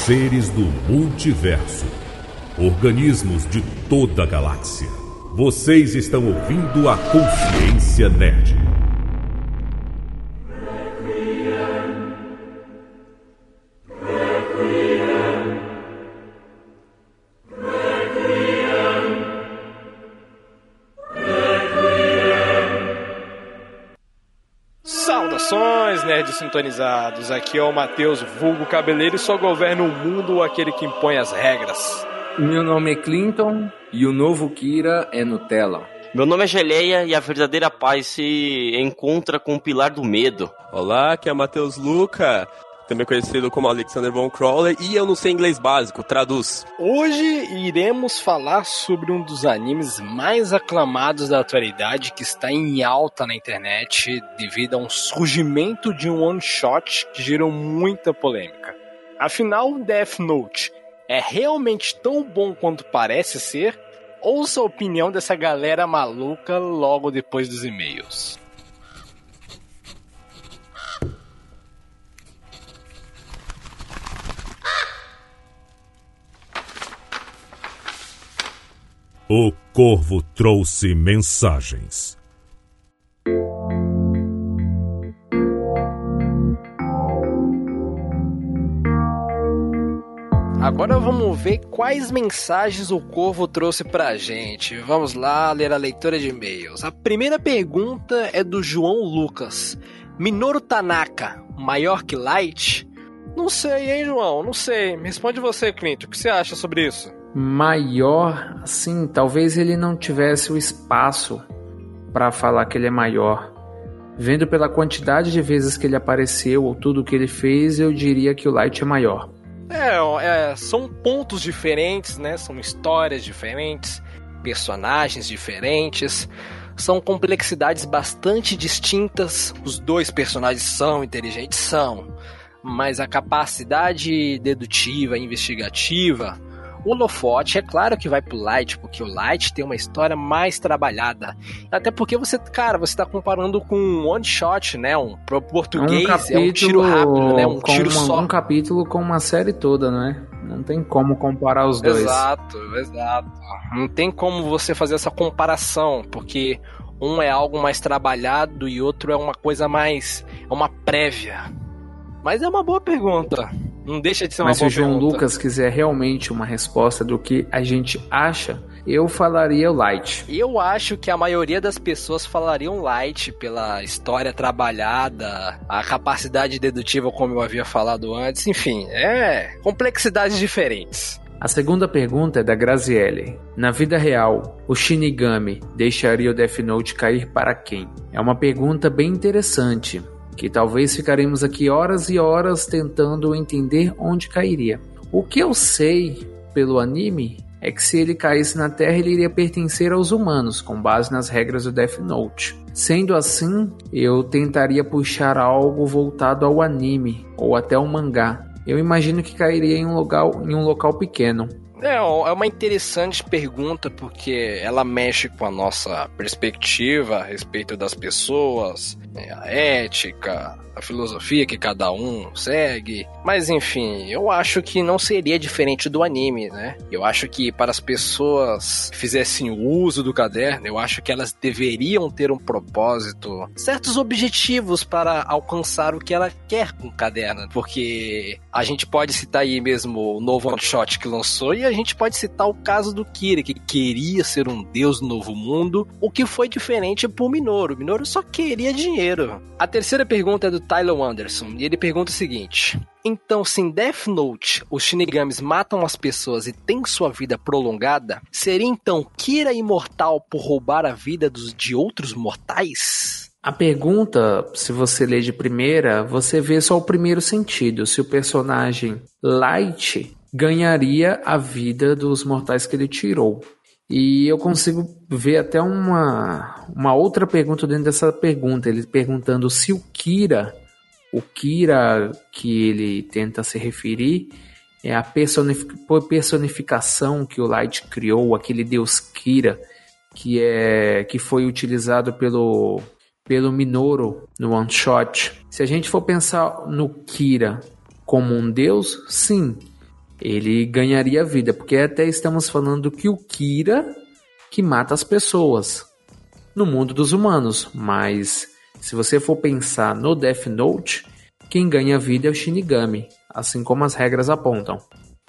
seres do multiverso, organismos de toda a galáxia. Vocês estão ouvindo a Consciência Nerd. Sintonizados. Aqui é o Matheus, vulgo cabeleiro, e só governa o mundo aquele que impõe as regras. Meu nome é Clinton e o novo Kira é Nutella. Meu nome é Geleia e a verdadeira paz se encontra com o pilar do medo. Olá, aqui é Matheus Luca, também conhecido como Alexander Von Crawler, e eu não sei inglês básico, traduz. Hoje iremos falar sobre um dos animes mais aclamados da atualidade que está em alta na internet devido a um surgimento de um one shot que gerou muita polêmica. Afinal, Death Note é realmente tão bom quanto parece ser? Ouça a opinião dessa galera maluca logo depois dos e-mails. O corvo trouxe mensagens. Agora vamos ver quais mensagens o Corvo trouxe pra gente. Vamos lá ler a leitura de e-mails. A primeira pergunta é do João Lucas. Minoru Tanaka, maior que Light? Não sei, hein, João? Não sei. Responde você, Clinton. O que você acha sobre isso? Maior, assim, talvez ele não tivesse o espaço para falar que ele é maior. Vendo pela quantidade de vezes que ele apareceu ou tudo que ele fez, eu diria que o Light é maior. É, é, são pontos diferentes, né? São histórias diferentes, personagens diferentes, são complexidades bastante distintas. Os dois personagens são inteligentes, são, mas a capacidade dedutiva, investigativa, holofote é claro que vai pro Light, porque o Light tem uma história mais trabalhada. Até porque você, cara, você tá comparando com um one shot, né? Um pro português um é um tiro rápido, né? Um tiro uma, só. Um capítulo com uma série toda, né? Não tem como comparar os dois. Exato, exato. Não tem como você fazer essa comparação, porque um é algo mais trabalhado e outro é uma coisa mais. é uma prévia. Mas é uma boa pergunta. Não deixa de ser uma Mas se o João pergunta. Lucas quiser realmente uma resposta do que a gente acha, eu falaria o Light. Eu acho que a maioria das pessoas falariam light pela história trabalhada, a capacidade dedutiva, como eu havia falado antes, enfim, é complexidades diferentes. A segunda pergunta é da Graziele. Na vida real, o Shinigami deixaria o Death Note cair para quem? É uma pergunta bem interessante, que talvez ficaremos aqui horas e horas tentando entender onde cairia. O que eu sei pelo anime é que se ele caísse na Terra, ele iria pertencer aos humanos, com base nas regras do Death Note. Sendo assim, eu tentaria puxar algo voltado ao anime ou até ao mangá. Eu imagino que cairia em um local, em um local pequeno. É, é uma interessante pergunta porque ela mexe com a nossa perspectiva a respeito das pessoas, né, a ética, a filosofia que cada um segue. Mas enfim, eu acho que não seria diferente do anime, né? Eu acho que para as pessoas que fizessem uso do caderno, eu acho que elas deveriam ter um propósito, certos objetivos para alcançar o que ela quer com o caderno. Porque a gente pode citar aí mesmo o novo one shot que lançou e a gente pode citar o caso do Kira, que queria ser um deus do novo mundo, o que foi diferente pro Minoru. O Minoru só queria dinheiro. A terceira pergunta é do Tyler Anderson, e ele pergunta o seguinte: então, se em Death Note os Shinigamis matam as pessoas e têm sua vida prolongada, seria então Kira imortal por roubar a vida dos, de outros mortais? A pergunta, se você ler de primeira, você vê só o primeiro sentido. Se o personagem Light ganharia a vida dos mortais que ele tirou. E eu consigo ver até uma, uma outra pergunta dentro dessa pergunta. Ele perguntando se o Kira, o Kira que ele tenta se referir, é a personific- personificação que o Light criou, aquele deus Kira, que, é, que foi utilizado pelo, pelo Minoru no One Shot. Se a gente for pensar no Kira como um deus, sim, ele ganharia vida, porque até estamos falando que o Kira que mata as pessoas no mundo dos humanos, mas se você for pensar no Death Note, quem ganha vida é o Shinigami, assim como as regras apontam.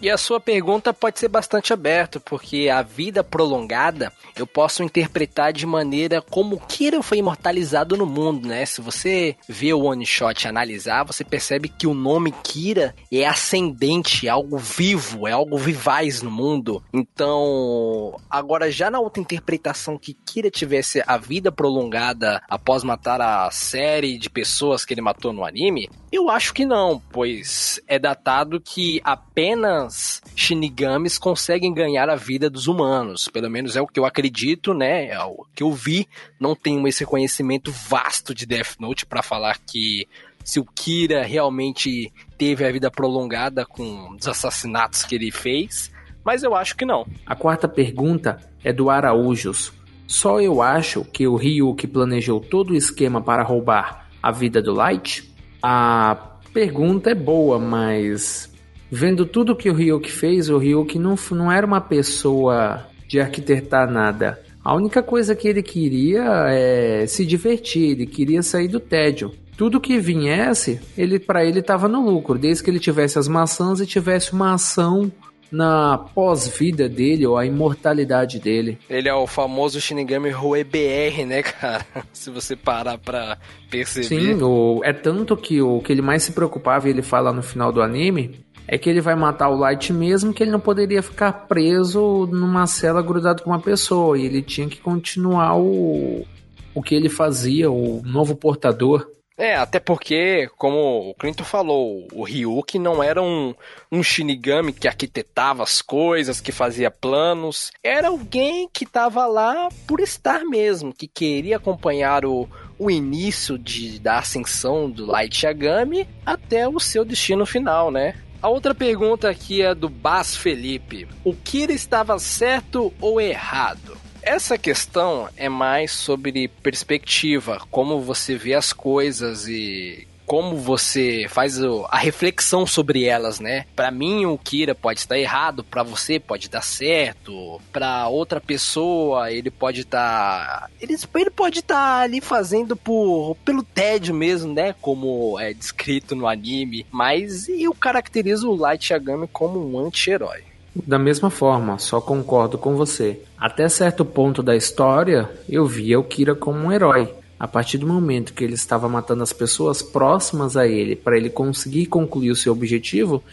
E a sua pergunta pode ser bastante aberta, porque a vida prolongada eu posso interpretar de maneira como Kira foi imortalizado no mundo, né? Se você vê o one shot analisar, você percebe que o nome Kira é ascendente, é algo vivo, é algo vivaz no mundo. Então, agora já na outra interpretação que Kira tivesse a vida prolongada após matar a série de pessoas que ele matou no anime, eu acho que não, pois é datado que apenas apenas Shinigamis conseguem ganhar a vida dos humanos. Pelo menos é o que eu acredito, né? É o que eu vi. Não tenho esse conhecimento vasto de Death Note para falar que se o Kira realmente teve a vida prolongada com os assassinatos que ele fez, mas eu acho que não. A quarta pergunta é do Araújos. Só eu acho que o Ryuki planejou todo o esquema para roubar a vida do Light? A pergunta é boa, mas vendo tudo que o Ryuki fez, o Ryuki não, não era uma pessoa de arquitetar nada. A única coisa que ele queria é se divertir, ele queria sair do tédio. Tudo que viesse, ele para ele estava no lucro, desde que ele tivesse as maçãs e tivesse uma ação na pós-vida dele ou a imortalidade dele. Ele é o famoso Shinigami Rue BR, né, cara? Se você parar pra perceber. Sim, o, é tanto que o que ele mais se preocupava, e ele fala no final do anime, é que ele vai matar o Light mesmo, que ele não poderia ficar preso numa cela grudado com uma pessoa. E ele tinha que continuar o, o que ele fazia, o novo portador. É, até porque, como o Clinton falou, o Ryuki não era um, um Shinigami que arquitetava as coisas, que fazia planos. Era alguém que estava lá por estar mesmo, que queria acompanhar o, o início de, da ascensão do Light Yagami até o seu destino final, né? A outra pergunta aqui é do Bas Felipe. O Kira estava certo ou errado? Essa questão é mais sobre perspectiva, como você vê as coisas e como você faz a reflexão sobre elas, né? Para mim o Kira pode estar errado, para você pode dar certo, para outra pessoa ele pode estar, tá... ele, ele pode estar tá ali fazendo por pelo tédio mesmo, né? Como é descrito no anime, mas eu caracterizo o Light Yagami como um anti-herói. Da mesma forma, só concordo com você. Até certo ponto da história, eu via o Kira como um herói. A partir do momento que ele estava matando as pessoas próximas a ele para ele conseguir concluir o seu objetivo,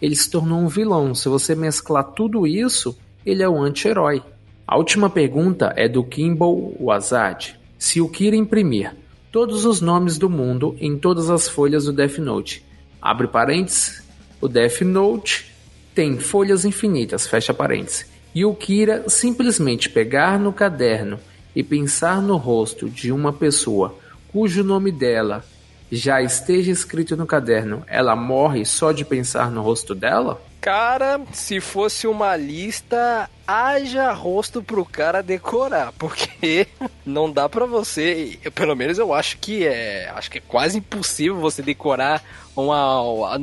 ele se tornou um vilão. Se você mesclar tudo isso, ele é um anti-herói. A última pergunta é do Kimball Wazad. Se o Kira imprimir todos os nomes do mundo em todas as folhas do Death Note, abre parênteses, o Death Note tem folhas infinitas, fecha parênteses, e o Kira simplesmente pegar no caderno e pensar no rosto de uma pessoa cujo nome dela já esteja escrito no caderno, ela morre só de pensar no rosto dela? Cara, se fosse uma lista, haja rosto pro cara decorar, porque não dá para você, eu, pelo menos eu acho que é, acho que é quase impossível você decorar uma, uma,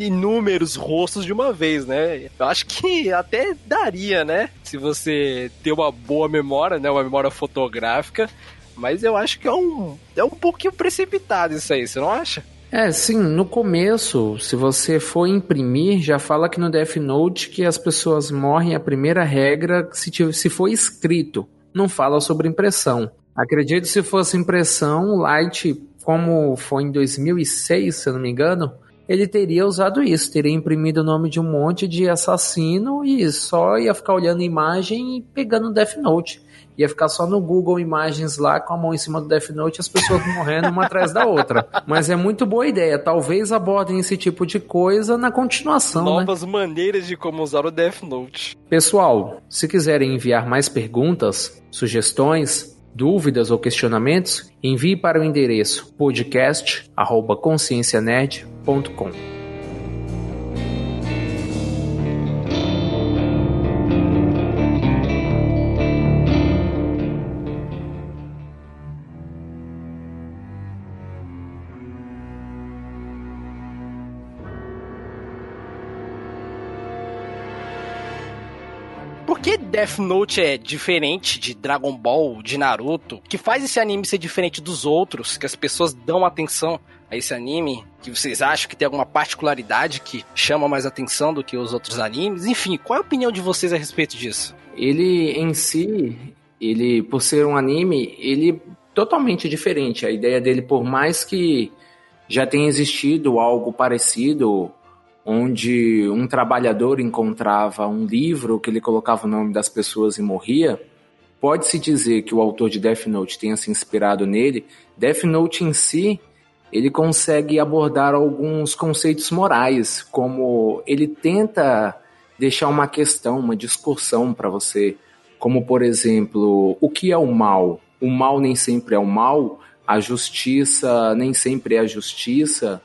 inúmeros rostos de uma vez, né? Eu acho que até daria, né? Se você ter uma boa memória, né, uma memória fotográfica, mas eu acho que é um é um pouquinho precipitado isso aí, você não acha? É, sim, no começo, se você for imprimir, já fala que no Death Note que as pessoas morrem a primeira regra se, se for escrito. Não fala sobre impressão. Acredito se fosse impressão, Light, como foi em 2006, se eu não me engano, ele teria usado isso, teria imprimido o nome de um monte de assassino e só ia ficar olhando a imagem e pegando o Death Note ia ficar só no Google Imagens lá com a mão em cima do Death Note e as pessoas morrendo uma atrás da outra. Mas é muito boa ideia. Talvez abordem esse tipo de coisa na continuação. Né? Novas né? maneiras de como usar o Death Note. Pessoal, se quiserem enviar mais perguntas, sugestões, dúvidas ou questionamentos, envie para o endereço podcast@consciencianerd.com. Death Note é diferente de Dragon Ball, de Naruto? que faz esse anime ser diferente dos outros? Que as pessoas dão atenção a esse anime? Que vocês acham que tem alguma particularidade que chama mais atenção do que os outros animes? Enfim, qual é a opinião de vocês a respeito disso? Ele em si, ele por ser um anime, ele totalmente diferente. A ideia dele, por mais que já tenha existido algo parecido, onde um trabalhador encontrava um livro que ele colocava o nome das pessoas e morria, pode-se dizer que o autor de Death Note tenha se inspirado nele. Death Note em si, ele consegue abordar alguns conceitos morais, como ele tenta deixar uma questão, uma discussão para você, como por exemplo, o que é o mal? o mal nem sempre é o mal, a justiça nem sempre é a justiça,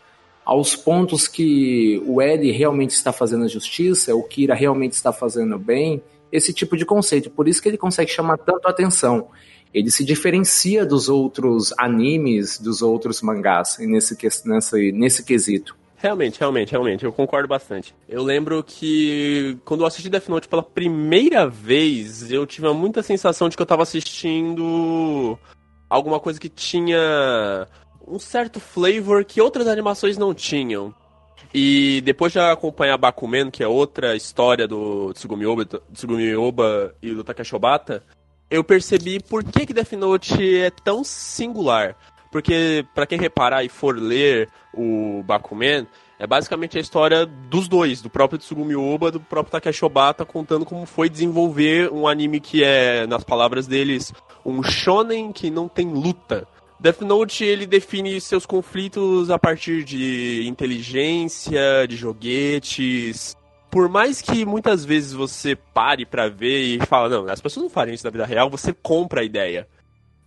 aos pontos que o Ed realmente está fazendo a justiça, o Kira realmente está fazendo bem, esse tipo de conceito. Por isso que ele consegue chamar tanto atenção. Ele se diferencia dos outros animes, dos outros mangás nesse, nesse, nesse quesito. Realmente, realmente, realmente, eu concordo bastante. Eu lembro que quando eu assisti Death Note pela primeira vez, eu tive muita sensação de que eu tava assistindo alguma coisa que tinha um certo flavor que outras animações não tinham. E depois de acompanhar Bakuman, que é outra história do Tsugumi Oba, Tsugumi Oba e do Takeshi Obata, eu percebi por que, que Death Note é tão singular. Porque, para quem reparar e for ler o Bakuman, é basicamente a história dos dois, do próprio Tsugumi Oba, do próprio Takeshi Obata, contando como foi desenvolver um anime que é, nas palavras deles, um shonen que não tem luta. Death Note ele define seus conflitos a partir de inteligência, de joguetes. Por mais que muitas vezes você pare para ver e fala, não, as pessoas não fariam isso na vida real, você compra a ideia.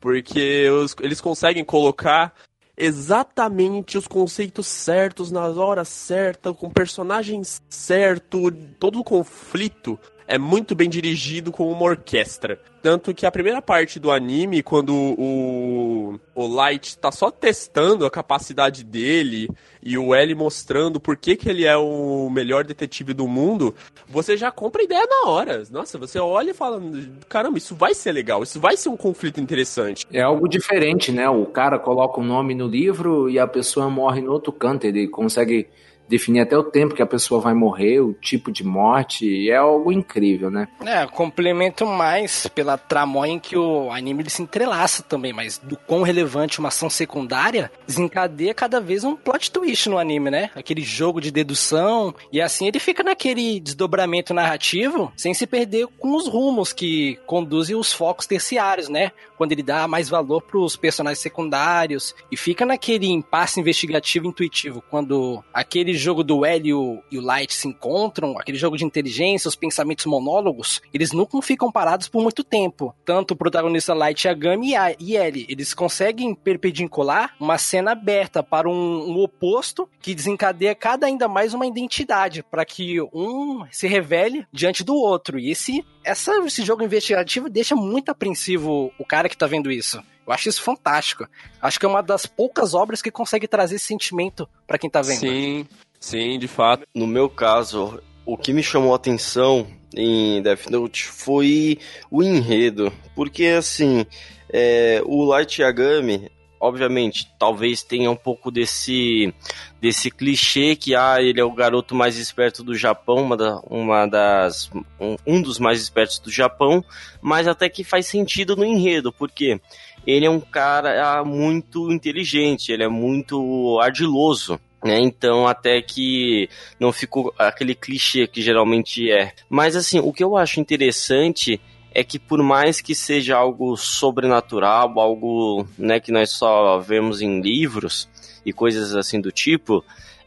Porque os, eles conseguem colocar exatamente os conceitos certos, nas horas certas, com personagens certo, todo o conflito é muito bem dirigido com uma orquestra. Tanto que a primeira parte do anime, quando o, o Light está só testando a capacidade dele e o L mostrando por que, que ele é o melhor detetive do mundo, você já compra a ideia na hora. Nossa, você olha e fala: caramba, isso vai ser legal, isso vai ser um conflito interessante. É algo diferente, né? O cara coloca o um nome no livro e a pessoa morre no outro canto, ele consegue definir até o tempo que a pessoa vai morrer, o tipo de morte, é algo incrível, né? É, complemento mais pela tramóia em que o anime ele se entrelaça também, mas do quão relevante uma ação secundária desencadeia cada vez um plot twist no anime, né? Aquele jogo de dedução, e assim ele fica naquele desdobramento narrativo sem se perder com os rumos que conduzem os focos terciários, né? Quando ele dá mais valor para os personagens secundários e fica naquele impasse investigativo intuitivo, quando aquele jogo do L e o, Light se encontram, aquele jogo de inteligência, os pensamentos monólogos, eles nunca ficam parados por muito tempo. Tanto o protagonista Light Yagami e, e L, eles conseguem perpendicular uma cena aberta para um, um oposto que desencadeia cada ainda mais uma identidade, para que um se revele diante do outro. E esse, essa, esse jogo investigativo deixa muito apreensivo o cara que tá vendo isso. Eu acho isso fantástico. Acho que é uma das poucas obras que consegue trazer esse sentimento para quem tá vendo. Sim, Sim, de fato. No meu caso, o que me chamou a atenção em Death Note foi o enredo. Porque, assim, é, o Light Yagami, obviamente, talvez tenha um pouco desse, desse clichê que ah, ele é o garoto mais esperto do Japão, uma, da, uma das um, um dos mais espertos do Japão, mas até que faz sentido no enredo, porque ele é um cara muito inteligente, ele é muito ardiloso. Né? Então, até que não ficou aquele clichê que geralmente é. Mas, assim, o que eu acho interessante é que, por mais que seja algo sobrenatural, algo né, que nós só vemos em livros e coisas assim do tipo,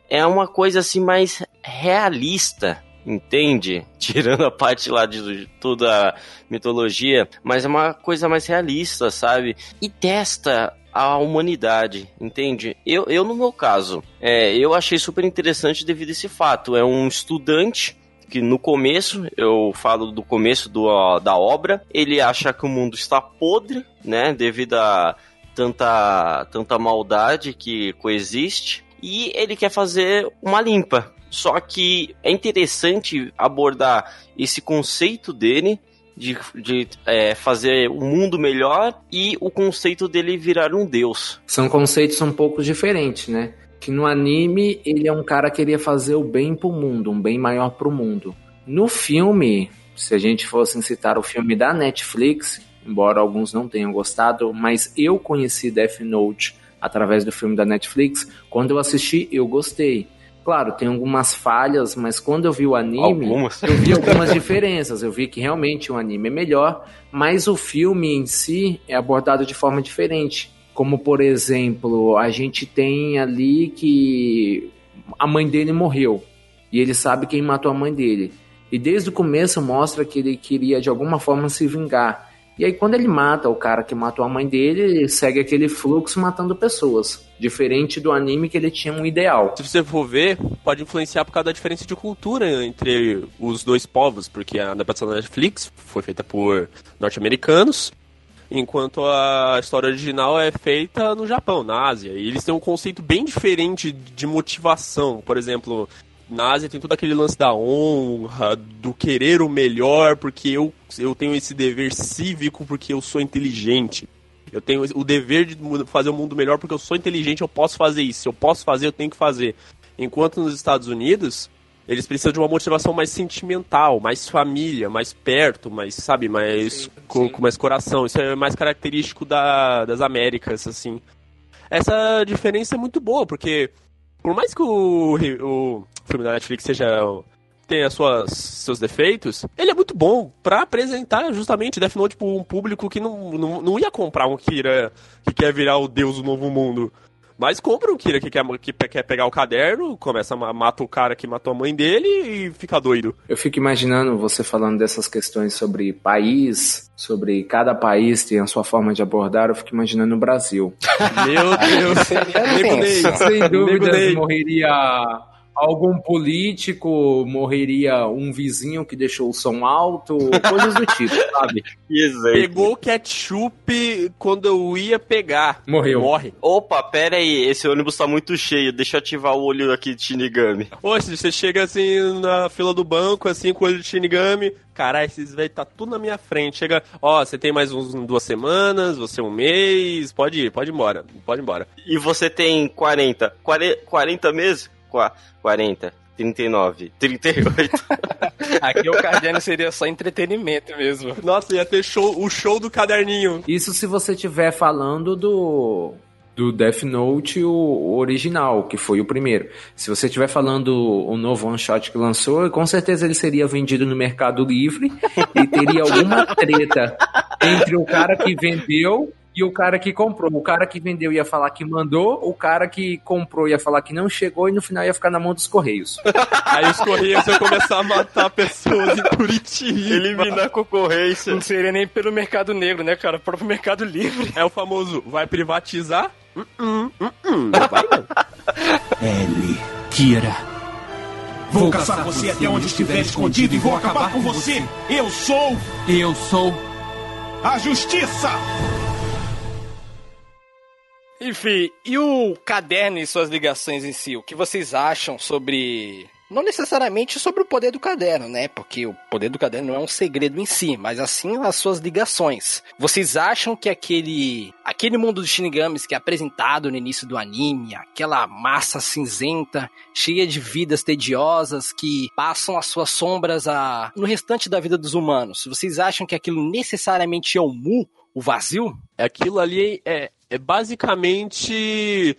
é uma coisa assim mais realista, entende? Tirando a parte lá de toda a mitologia, mas é uma coisa mais realista, sabe? E testa a humanidade, entende? Eu, eu no meu caso, é, eu achei super interessante devido a esse fato. É um estudante que no começo, eu falo do começo do, da obra, ele acha que o mundo está podre, né? Devido a tanta, tanta maldade que coexiste. E ele quer fazer uma limpa. Só que é interessante abordar esse conceito dele de, de é, fazer o mundo melhor e o conceito dele virar um deus. São conceitos um pouco diferentes, né? Que no anime ele é um cara que queria fazer o bem pro mundo, um bem maior pro mundo. No filme, se a gente fosse citar o filme da Netflix, embora alguns não tenham gostado, mas eu conheci Death Note através do filme da Netflix. Quando eu assisti, eu gostei. Claro, tem algumas falhas, mas quando eu vi o anime, Algumas? eu vi algumas diferenças. Eu vi que realmente o anime é melhor, mas o filme em si é abordado de forma diferente. Como, por exemplo, a gente tem ali que a mãe dele morreu e ele sabe quem matou a mãe dele. E desde o começo mostra que ele queria de alguma forma se vingar. E aí, quando ele mata o cara que matou a mãe dele, ele segue aquele fluxo matando pessoas. Diferente do anime que ele tinha um ideal. Se você for ver, pode influenciar por causa da diferença de cultura entre os dois povos, porque a adaptação da Netflix foi feita por norte-americanos, enquanto a história original é feita no Japão, na Ásia. E eles têm um conceito bem diferente de motivação. Por exemplo, na Ásia tem todo aquele lance da honra, do querer o melhor, porque eu, eu tenho esse dever cívico, porque eu sou inteligente. Eu tenho o dever de fazer o mundo melhor porque eu sou inteligente, eu posso fazer isso. Se eu posso fazer, eu tenho que fazer. Enquanto nos Estados Unidos, eles precisam de uma motivação mais sentimental, mais família, mais perto, mais, sabe, mais Sim, com, sim. com mais coração. Isso é mais característico da, das Américas, assim. Essa diferença é muito boa, porque por mais que o, o filme da Netflix seja tenha suas, seus defeitos, ele é muito bom pra apresentar justamente Death Note pra um público que não, não, não ia comprar um Kira que quer virar o deus do novo mundo. Mas compra um Kira que quer, que quer pegar o caderno, começa a ma- mata o cara que matou a mãe dele e fica doido. Eu fico imaginando você falando dessas questões sobre país, sobre cada país tem a sua forma de abordar, eu fico imaginando o Brasil. Meu Deus. Seria Nego Ney. Sem Ney. morreria algum político, morreria um vizinho que deixou o som alto, coisas do tipo, sabe? Que exemplo. Pegou o ketchup quando eu ia pegar. Morreu. Morre. Opa, pera aí, esse ônibus tá muito cheio, deixa eu ativar o olho aqui de Shinigami. Oxe, você chega assim na fila do banco, assim, com o olho de Shinigami. Caralho, esses velhos tá tudo na minha frente. Chega, ó, você tem mais uns duas semanas, você um mês. Pode ir, pode ir embora. Pode ir embora. E você tem 40, 40, 40 meses? Qua- 40, 39, 38. Aqui o caderno seria só entretenimento mesmo. Nossa, ia ter show, o show do caderninho. Isso se você estiver falando do do Death Note o, o original, que foi o primeiro. Se você estiver falando o novo one shot que lançou, com certeza ele seria vendido no Mercado Livre e teria alguma treta entre o cara que vendeu e o cara que comprou. O cara que vendeu ia falar que mandou, o cara que comprou ia falar que não chegou e no final ia ficar na mão dos correios. Aí os correios iam começar a matar pessoas em Curitiba. Eliminar a concorrência. Não seria nem pelo mercado negro, né, cara? O próprio mercado livre. É o famoso, vai privatizar? Uh -uh, uh -uh, não vai não. L. Kira. Vou caçar você até onde estiver escondido e vou acabar com você. Eu sou Eu sou. a justiça. Enfim, e o caderno e suas ligações em si? O que vocês acham sobre. Não necessariamente sobre o poder do caderno, né? Porque o poder do caderno não é um segredo em si, mas assim as suas ligações. Vocês acham que aquele aquele mundo dos Shinigamis que é apresentado no início do anime, aquela massa cinzenta, cheia de vidas tediosas que passam as suas sombras a... no restante da vida dos humanos, vocês acham que aquilo necessariamente é o Mu, o vazio? Aquilo ali é, é basicamente.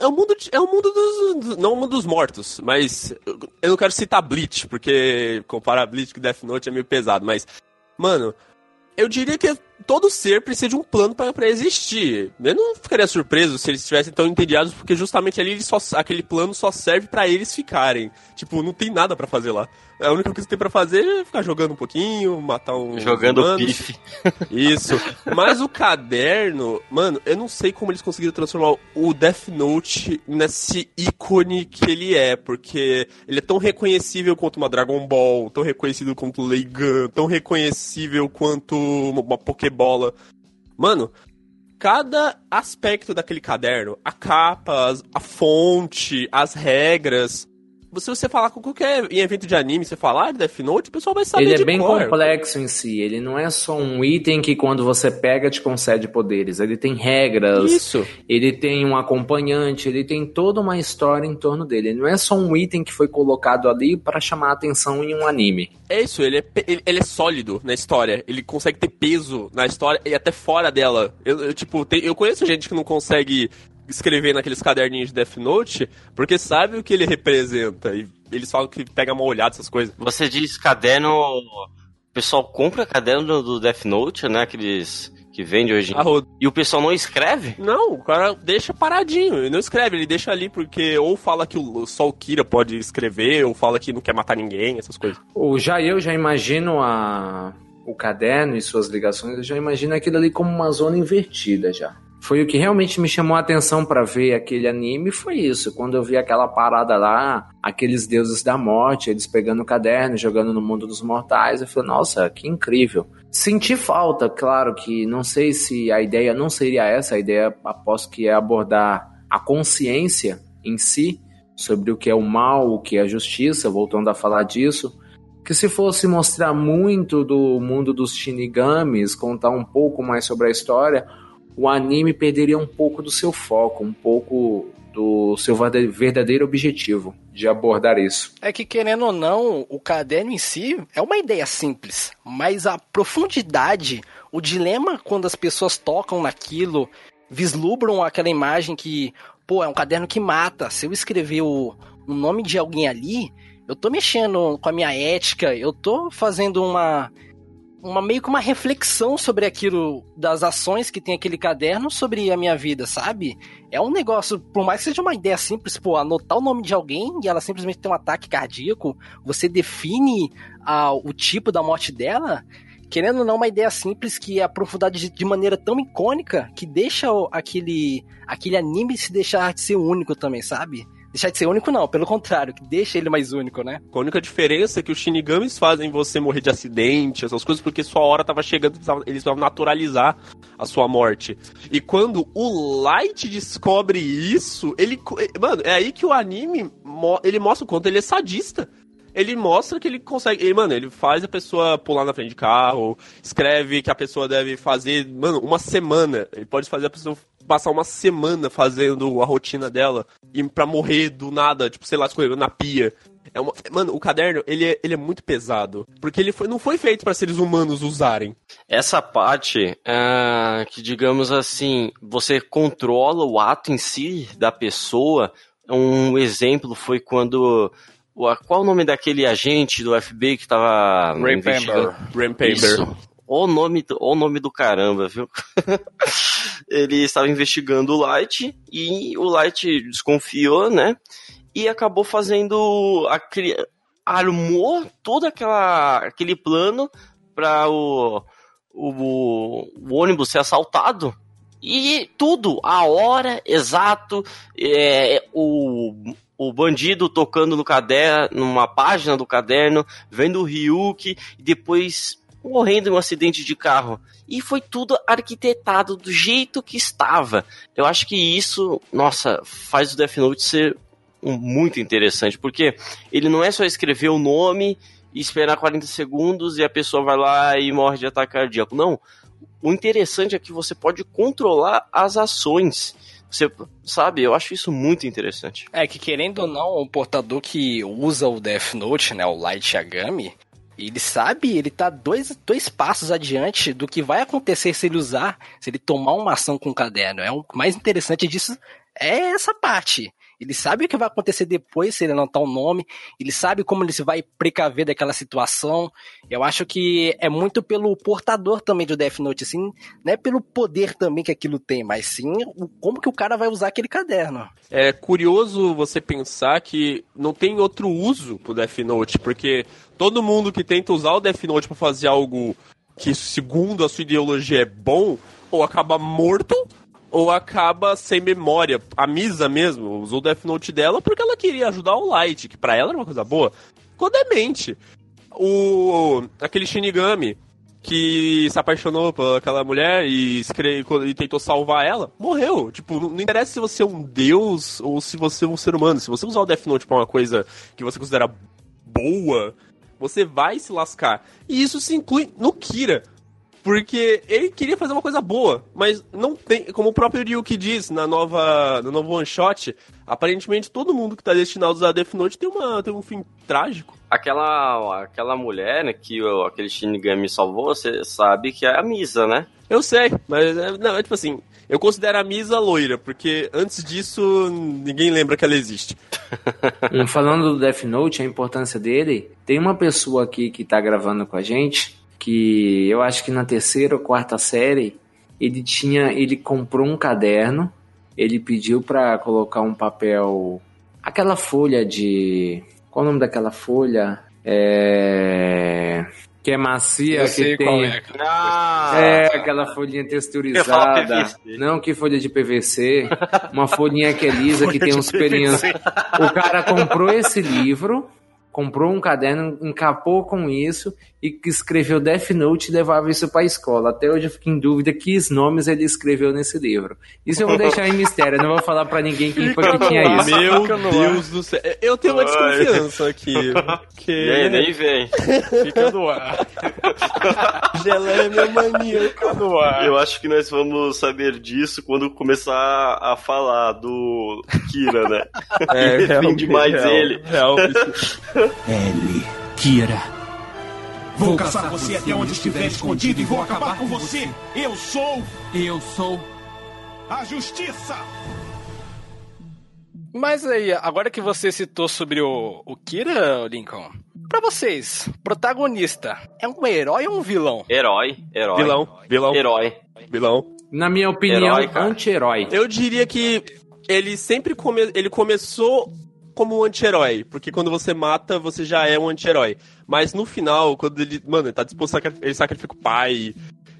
É o mundo, de- é o mundo dos. Não o mundo dos mortos, mas. eu- não quero citar Bleach, porque comparar Bleach com Death Note é meio pesado, mas. Mano, eu diria que todo ser precisa de um plano pra pra existir. Eu não ficaria surpreso se eles estivessem tão entediados, porque justamente ali só, aquele plano só serve pra eles ficarem. Tipo, não tem nada pra fazer lá. A única coisa que tem pra fazer é ficar jogando um pouquinho, matar um. Jogando humanos. pife. Isso. Mas o caderno, mano, eu não sei como eles conseguiram transformar o Death Note nesse ícone que ele é, porque ele é tão reconhecível quanto uma Dragon Ball, tão reconhecido quanto o Leigan, tão reconhecível quanto uma Pokébola. Mano, cada aspecto daquele caderno, a capa, a fonte, as regras, se você falar com qualquer em evento de anime, você falar de Death Note, o pessoal vai saber Ele é bem cor. complexo em si. Ele não é só um item que quando você pega te concede poderes. Ele tem regras. Isso. Ele tem um acompanhante. Ele tem toda uma história em torno dele. Ele não é só um item que foi colocado ali para chamar a atenção em um anime. É isso, ele é, ele, ele é sólido na história. Ele consegue ter peso na história e até fora dela. Eu, eu, tipo, tem- eu conheço gente que não consegue escrever naqueles caderninhos de Death Note porque sabe o que ele representa. E eles falam que pega mal olhado essas coisas. Você diz caderno. O pessoal compra caderno do Death Note, né? Aqueles que vende hoje. em- Ah, Rod- E o pessoal não escreve? Não, o cara deixa paradinho, ele não escreve, ele deixa ali porque ou fala que o, só o Kira pode escrever, ou fala que não quer matar ninguém, essas coisas. O, já eu já imagino a, o caderno e suas ligações. Eu já imagino aquilo ali como uma zona invertida já. Foi o que realmente me chamou a atenção para ver aquele anime, foi isso. Quando eu vi aquela parada lá, aqueles deuses da morte, eles pegando o caderno, jogando no mundo dos mortais, eu falei, nossa, que incrível. Senti falta, claro que não sei se a ideia não seria essa, a ideia aposto que é abordar a consciência em si, sobre o que é o mal, o que é a justiça, voltando a falar disso. Que se fosse mostrar muito do mundo dos shinigamis, contar um pouco mais sobre a história, o anime perderia um pouco do seu foco, um pouco do seu verdadeiro objetivo de abordar isso. É que, querendo ou não, o caderno em si é uma ideia simples, mas a profundidade, o dilema quando as pessoas tocam naquilo, vislumbram aquela imagem que, pô, é um caderno que mata. Se eu escrever o, o nome de alguém ali, eu tô mexendo com a minha ética, eu tô fazendo uma. Uma meio que uma reflexão sobre aquilo, das ações que tem aquele caderno sobre a minha vida, sabe? É um negócio, por mais que seja uma ideia simples, pô, anotar o nome de alguém e ela simplesmente tem um ataque cardíaco, você define ah, o tipo da morte dela, querendo ou não, uma ideia simples que é aprofundada de, de maneira tão icônica que deixa aquele, aquele anime se deixar de ser único também, sabe? Deixar de ser único não, pelo contrário, que deixa ele mais único, né? A única diferença é que os Shinigamis fazem você morrer de acidente, essas coisas, porque sua hora tava chegando, eles precisavam naturalizar a sua morte. E quando o Light descobre isso, ele. Mano, é aí que o anime ele mostra o quanto ele é sadista. Ele mostra que ele consegue. Mano, ele faz a pessoa pular na frente de carro, escreve que a pessoa deve fazer, mano, uma semana. Ele pode fazer a pessoa passar uma semana fazendo a rotina dela e pra morrer do nada, tipo, sei lá, escorregando na pia. É uma... Mano, o caderno, ele é, ele é muito pesado. Porque ele foi, não foi feito pra seres humanos usarem. Essa parte, ah, que digamos assim, você controla o ato em si da pessoa. Um exemplo foi quando. o- Qual o nome daquele agente do FBI que tava Ray investigando? O nome, o nome do caramba, viu? Ele estava investigando o Light e o Light desconfiou, né? E acabou fazendo aquele armou todo aquela, aquele plano para o, o, o ônibus ser assaltado e tudo, a hora exato, é, o, o bandido tocando no caderno, numa página do caderno, vendo o Ryuki e depois morrendo em um acidente de carro. E foi tudo arquitetado do jeito que estava. Eu acho que isso, nossa, faz o Death Note ser um- muito interessante, porque ele não é só escrever o nome e esperar 40 segundos e a pessoa vai lá e morre de ataque cardíaco. Não. O interessante é que você pode controlar as ações. Você sabe, eu acho isso muito interessante. É que querendo ou não, o portador que usa o Death Note, né, o Light Yagami, ele sabe, ele tá dois, dois passos adiante do que vai acontecer se ele usar, se ele tomar uma ação com o caderno. É o mais interessante disso é essa parte. Ele sabe o que vai acontecer depois se ele anotar o nome, ele sabe como ele se vai precaver daquela situação. Eu acho que é muito pelo portador também do Death Note, assim, não é pelo poder também que aquilo tem, mas sim como que o cara vai usar aquele caderno. É curioso você pensar que não tem outro uso pro Death Note, porque todo mundo que tenta usar o Death Note pra fazer algo que, segundo a sua ideologia, é bom, ou acaba morto, ou acaba sem memória. A Misa mesmo usou o Death Note dela porque ela queria ajudar o Light, que pra ela era uma coisa boa. Ficou demente. O. aquele Shinigami que se apaixonou por aquela mulher e, escreve, e tentou salvar ela, morreu. Tipo, não interessa se você é um deus ou se você é um ser humano. Se você usar o Death Note pra uma coisa que você considera boa, você vai se lascar. E isso se inclui no Kira. Porque ele queria fazer uma coisa boa, mas não tem. Como o próprio Ryuki diz na nova, no novo one shot, aparentemente todo mundo que tá destinado a usar Death Note tem, uma, tem um fim trágico. Aquela, aquela mulher né, que aquele Shinigami salvou, você sabe que é a Misa, né? Eu sei, mas é, não, é tipo assim, eu considero a Misa loira, porque antes disso ninguém lembra que ela existe. Falando do Death Note, a importância dele, tem uma pessoa aqui que tá gravando com a gente que eu acho que na terceira ou quarta série ele tinha, ele comprou um caderno, ele pediu para colocar um papel, aquela folha de, qual o nome daquela folha? É que é macia, Eu sei que qual tem. é. Ah, É, aquela folhinha texturizada. Não, que folha de PVC. Uma folhinha que é lisa, que tem uns pelinhos. O cara comprou esse livro, comprou um caderno, encapou com isso e que escreveu Death Note e levava isso pra escola. Até hoje eu fico em dúvida que nomes ele escreveu nesse livro. Isso eu vou deixar em mistério, não vou falar pra ninguém quem foi que tinha isso. Meu Deus do céu. Eu tenho uma desconfiança aqui. Que nem, nem vem. Fica no ar. Geleia é meu maníaco. Fica no ar. Eu acho que nós vamos saber disso quando começar a falar do Kira, né? É, Defende mais real, ele. real. Ellie, Kira. Vou caçar você até onde estiver escondido e vou acabar com você. Eu sou Eu sou. a justiça. Mas aí, agora que você citou sobre o, o Kira, Lincoln, pra vocês, protagonista, é um herói ou um vilão? Herói, herói. Vilão, vilão, Herói. vilão. Na minha opinião, anti-herói. Eu diria que ele sempre come... ele começou como um anti-herói, porque quando você mata, você já é um anti-herói. Mas no final, quando ele, mano, ele tá disposto a ele sacrifica o pai,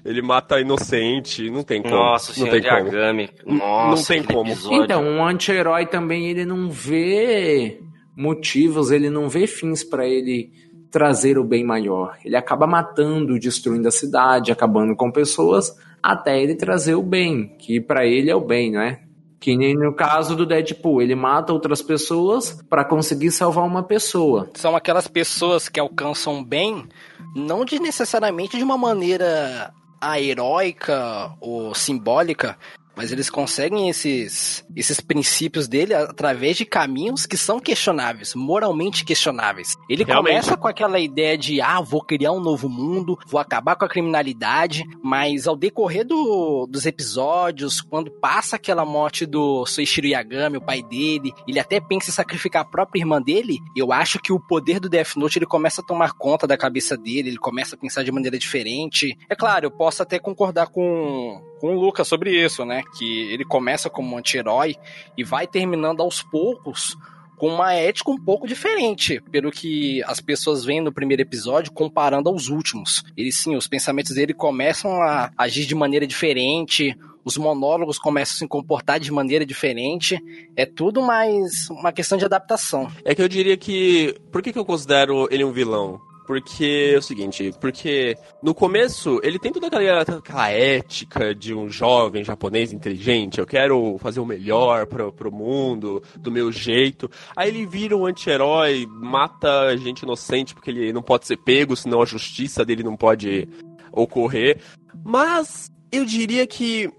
ele mata inocente, não tem como. Nossa, não tem como. Diagami. Não Nossa, tem como. episódio. Então, um anti-herói também ele não vê motivos, ele não vê fins pra ele trazer o bem maior. Ele acaba matando, destruindo a cidade, acabando com pessoas, até ele trazer o bem, que pra ele é o bem, não é? Que nem no caso do Deadpool, ele mata outras pessoas pra conseguir salvar uma pessoa. São aquelas pessoas que alcançam bem, não de necessariamente de uma maneira ah, heróica ou simbólica, mas eles conseguem esses, esses princípios dele através de caminhos que são questionáveis, moralmente questionáveis. Ele Realmente. começa com aquela ideia de, ah, vou criar um novo mundo, vou acabar com a criminalidade, mas ao decorrer do- dos episódios, quando passa aquela morte do Soichiro Yagami, o pai dele, ele até pensa em sacrificar a própria irmã dele, eu acho que o poder do Death Note ele começa a tomar conta da cabeça dele, ele começa a pensar de maneira diferente. É claro, eu posso até concordar com, com o Lucas sobre isso, né? Que ele começa como um anti-herói e vai terminando aos poucos com uma ética um pouco diferente, pelo que as pessoas veem no primeiro episódio, comparando aos últimos. Ele sim, os pensamentos dele começam a agir de maneira diferente, os monólogos começam a se comportar de maneira diferente. É tudo mais uma questão de adaptação. É que eu diria que. Por que, que eu considero ele um vilão? Porque é o seguinte, porque no começo ele tem toda aquela, aquela ética de um jovem japonês inteligente, eu quero fazer o melhor pro, pro mundo, do meu jeito. Aí ele vira um anti-herói, mata gente inocente porque ele não pode ser pego, senão a justiça dele não pode ocorrer. Mas eu diria que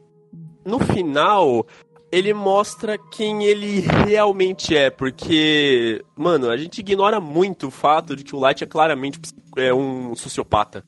no final ele mostra quem ele realmente é, porque, mano, a gente ignora muito o fato de que o Light é claramente é um sociopata.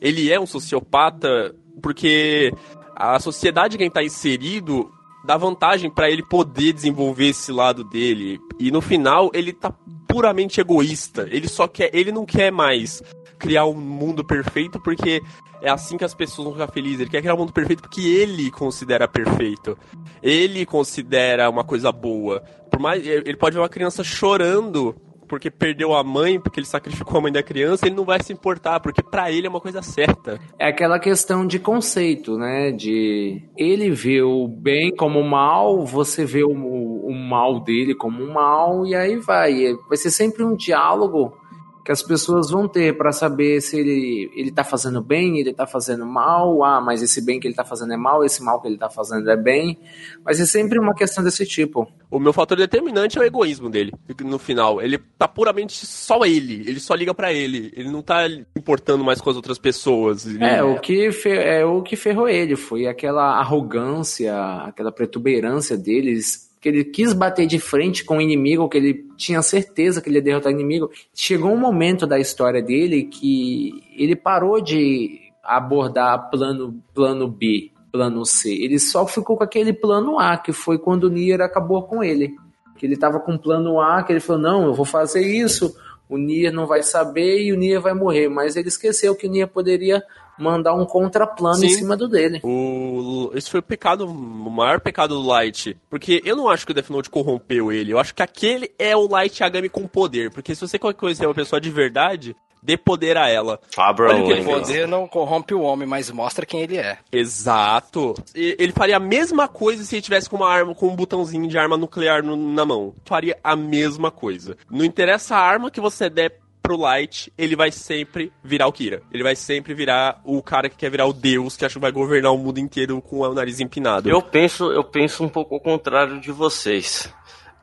Ele é um sociopata porque a sociedade em que ele tá inserido dá vantagem pra ele poder desenvolver esse lado dele. E no final ele tá puramente egoísta. Ele só quer, ele não quer mais criar um mundo perfeito porque é assim que as pessoas vão ficar felizes. Ele quer criar um mundo perfeito porque ele considera perfeito. Ele considera uma coisa boa. Por mais ele pode ver uma criança chorando porque perdeu a mãe, porque ele sacrificou a mãe da criança, ele não vai se importar, porque pra ele é uma coisa certa. É aquela questão de conceito, né? De ele vê o bem como mal, você vê o, o mal dele como um mal, e aí vai. Vai ser sempre um diálogo que as pessoas vão ter para saber se ele ele tá fazendo bem, ele tá fazendo mal, ah, mas esse bem que ele tá fazendo é mal, esse mal que ele tá fazendo é bem. Mas é sempre uma questão desse tipo. O meu fator determinante é o egoísmo dele, no final. Ele tá puramente só ele, ele só liga para ele, ele não tá importando mais com as outras pessoas. Ele... É, o que é o que ferrou ele foi aquela arrogância, aquela protuberância deles que ele quis bater de frente com o inimigo, que ele tinha certeza que ele ia derrotar o inimigo. Chegou um momento da história dele que ele parou de abordar plano, plano B, plano C. Ele só ficou com aquele plano A, que foi quando o Nier acabou com ele. Que ele estava com plano A, que ele falou: não, eu vou fazer isso, o Nier não vai saber e o Nier vai morrer. Mas ele esqueceu que o Nier poderia mandar um contraplano Sim. em cima do dele. O... Esse foi o pecado, o maior pecado do Light. Porque eu não acho que o Death Note corrompeu ele. Eu acho que aquele é o Light Yagami com poder. Porque se você conhecer uma pessoa de verdade, dê poder a ela. Abra Olha que poder não corrompe o homem, mas mostra quem ele é. Exato. Ele faria a mesma coisa se ele tivesse com uma arma, com um botãozinho de arma nuclear no, na mão. Faria a mesma coisa. Não interessa a arma que você der pro Light, ele vai sempre virar o Kira. Ele vai sempre virar o cara que quer virar o deus, que acha que vai governar o mundo inteiro com o nariz empinado. Eu penso, eu penso um pouco ao contrário de vocês.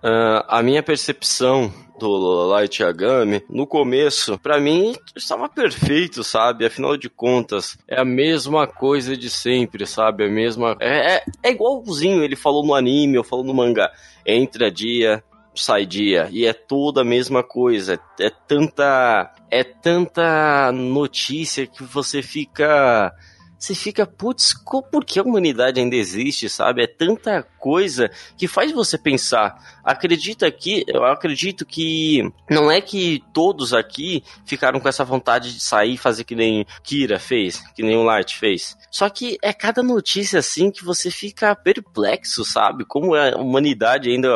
Uh, a minha percepção do Light Yagami, no começo, para mim estava perfeito, sabe? Afinal de contas, é a mesma coisa de sempre, sabe? A mesma. É, é, é igualzinho ele falou no anime, ou falou no mangá. Entra dia, sai dia e é toda a mesma coisa. É tanta é tanta notícia que você fica você fica, putz, por que a humanidade ainda existe, sabe? É tanta coisa que faz você pensar. Acredita que, eu acredito que não é que todos aqui ficaram com essa vontade de sair e fazer que nem Kira fez, que nem o Light fez. Só que é cada notícia assim que você fica perplexo, sabe? Como a humanidade ainda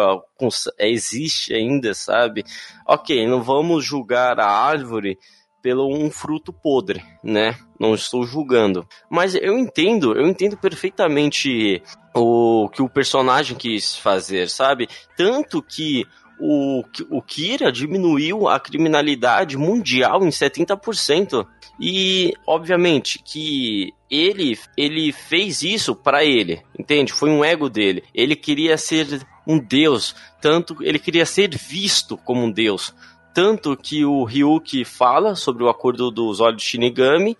existe ainda, sabe? Ok, não vamos julgar a árvore pelo um fruto podre, né? Não estou julgando, mas eu entendo, eu entendo perfeitamente o que o personagem quis fazer, sabe? Tanto que o, o Kira diminuiu a criminalidade mundial em 70%. E, obviamente, que ele, ele fez isso para ele, entende? Foi um ego dele. Ele queria ser um deus, tanto ele queria ser visto como um deus. Tanto que o Ryuki fala sobre o acordo dos olhos de Shinigami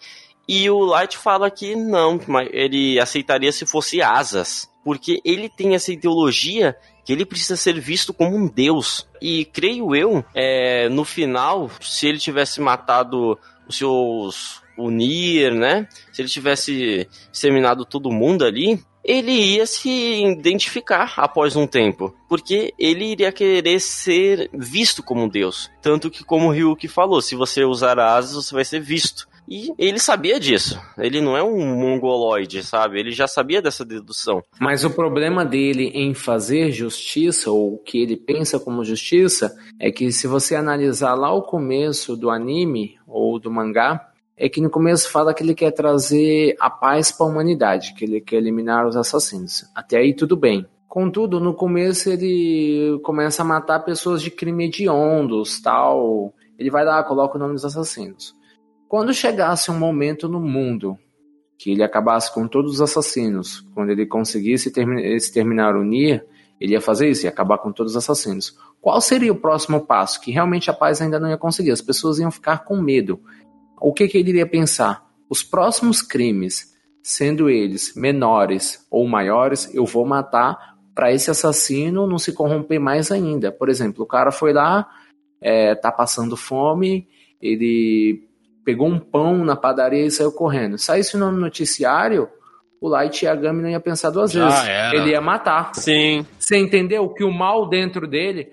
e o Light fala que não, ele aceitaria se fosse asas, porque ele tem essa ideologia que ele precisa ser visto como um deus. E creio eu, é, no final, se ele tivesse matado os seus o Nier, né? Se ele tivesse exterminado todo mundo ali, ele ia se identificar após um tempo, porque ele iria querer ser visto como um deus. Tanto que, como o Ryuki falou, se você usar asas, você vai ser visto. E ele sabia disso. Ele não é um mongoloide, sabe? Ele já sabia dessa dedução. Mas o problema dele em fazer justiça, ou o que ele pensa como justiça, é que se você analisar lá o começo do anime ou do mangá, é que no começo fala que ele quer trazer a paz para a humanidade, que ele quer eliminar os assassinos. Até aí tudo bem. Contudo, no começo ele começa a matar pessoas de crime hediondos, tal. Ele vai lá, coloca o nome dos assassinos. Quando chegasse um momento no mundo que ele acabasse com todos os assassinos, quando ele conseguisse exterminar o Nier, ele ia fazer isso, ia acabar com todos os assassinos. Qual seria o próximo passo? Que realmente a paz ainda não ia conseguir. As pessoas iam ficar com medo o que, que ele iria pensar? Os próximos crimes, sendo eles menores ou maiores, eu vou matar para esse assassino não se corromper mais ainda. Por exemplo, o cara foi lá, é, tá passando fome, ele pegou um pão na padaria e saiu correndo. Saísse no noticiário, o Light Yagami não ia pensar duas Já vezes. Era. Ele ia matar. Sim. Você entendeu que o mal dentro dele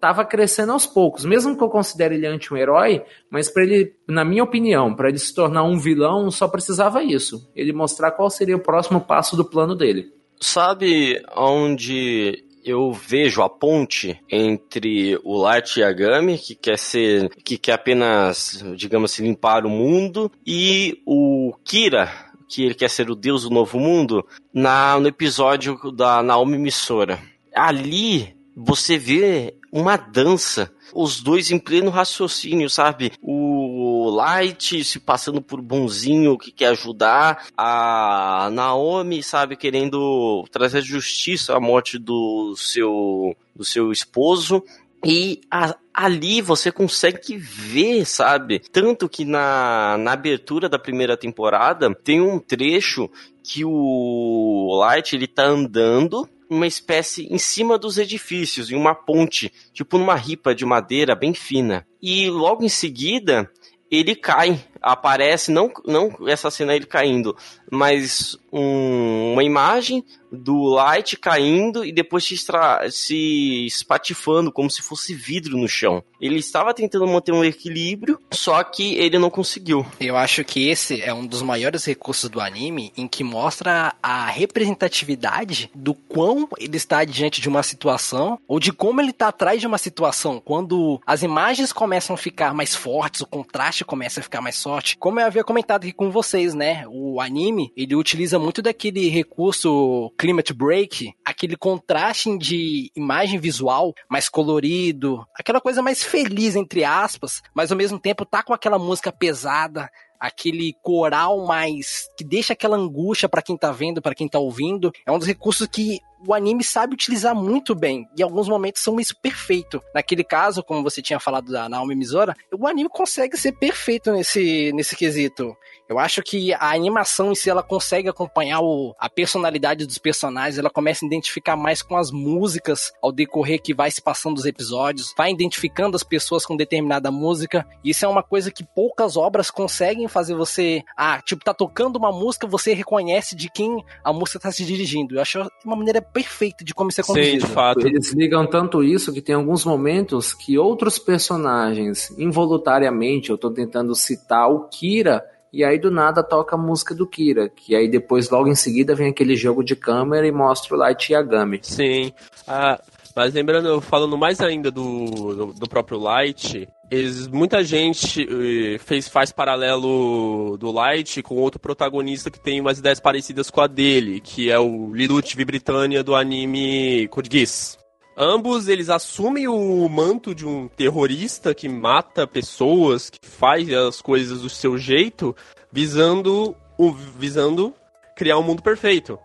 tava crescendo aos poucos, mesmo que eu considere ele anti um herói, mas para ele, na minha opinião, para ele se tornar um vilão, só precisava isso, ele mostrar qual seria o próximo passo do plano dele. Sabe onde eu vejo a ponte entre o Light Yagami, que quer ser, que quer apenas, digamos assim, limpar o mundo, e o Kira, que ele quer ser o deus do novo mundo, na, no episódio da Naomi Missora. Ali você vê uma dança os dois em pleno raciocínio, sabe? O Light se passando por bonzinho que quer ajudar, a Naomi, sabe, querendo trazer justiça à morte do seu do seu esposo e a, ali você consegue ver, sabe? Tanto que na, na abertura da primeira temporada tem um trecho que o Light ele tá andando uma espécie em cima dos edifícios, em uma ponte, tipo numa ripa de madeira bem fina. E logo em seguida ele cai, aparece não não essa cena ele caindo, mas um, uma imagem do Light caindo e depois se, extra, se espatifando como se fosse vidro no chão. Ele estava tentando manter um equilíbrio, só que ele não conseguiu. Eu acho que esse é um dos maiores recursos do anime em que mostra a representatividade do quão ele está diante de uma situação ou de como ele está atrás de uma situação. Quando as imagens começam a ficar mais fortes, o contraste começa a ficar mais forte. Como eu havia comentado aqui com vocês, né? O anime, ele utiliza muito daquele recurso climate break, aquele contraste de imagem visual mais colorido, aquela coisa mais feliz, entre aspas, mas ao mesmo tempo tá com aquela música pesada, aquele coral mais que deixa aquela angústia para quem tá vendo, para quem tá ouvindo. É um dos recursos que o anime sabe utilizar muito bem. E alguns momentos são isso perfeito. Naquele caso, como você tinha falado da Naomi Misora, o anime consegue ser perfeito nesse, nesse quesito. Eu acho que a animação em si ela consegue acompanhar o, a personalidade dos personagens, ela começa a identificar mais com as músicas ao decorrer que vai se passando os episódios, vai identificando as pessoas com determinada música. Isso é uma coisa que poucas obras conseguem fazer você, ah, tipo, tá tocando uma música, você reconhece de quem a música tá se dirigindo. Eu acho uma maneira perfeita de como isso é conduzido. Sim, de fato. Eles ligam tanto isso que tem alguns momentos que outros personagens, involuntariamente, eu tô tentando citar o Kira, e aí do nada toca a música do Kira, que aí depois logo em seguida vem aquele jogo de câmera e mostra o Light Yagami. Sim. Ah, mas lembrando, falando mais ainda do, do, do próprio Light, eles, muita gente eh, fez, faz paralelo do Light com outro protagonista que tem umas ideias parecidas com a dele, que é o Lilut Vibritânia do anime Code Geass. Ambos eles assumem o manto de um terrorista que mata pessoas, que faz as coisas do seu jeito, visando, o, visando criar um mundo perfeito.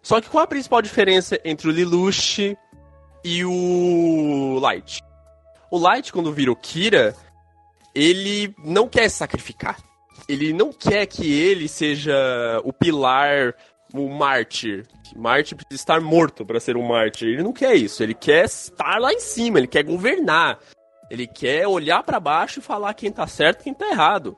Só que qual a principal diferença entre o Lelouch e o Light? O Light, quando vira o Kira, ele não quer sacrificar. Ele não quer que ele seja o pilar o mártir. Mártir precisa estar morto para ser um mártir. Ele não quer isso. Ele quer estar lá em cima. Ele quer governar. Ele quer olhar para baixo e falar quem tá certo e quem tá errado.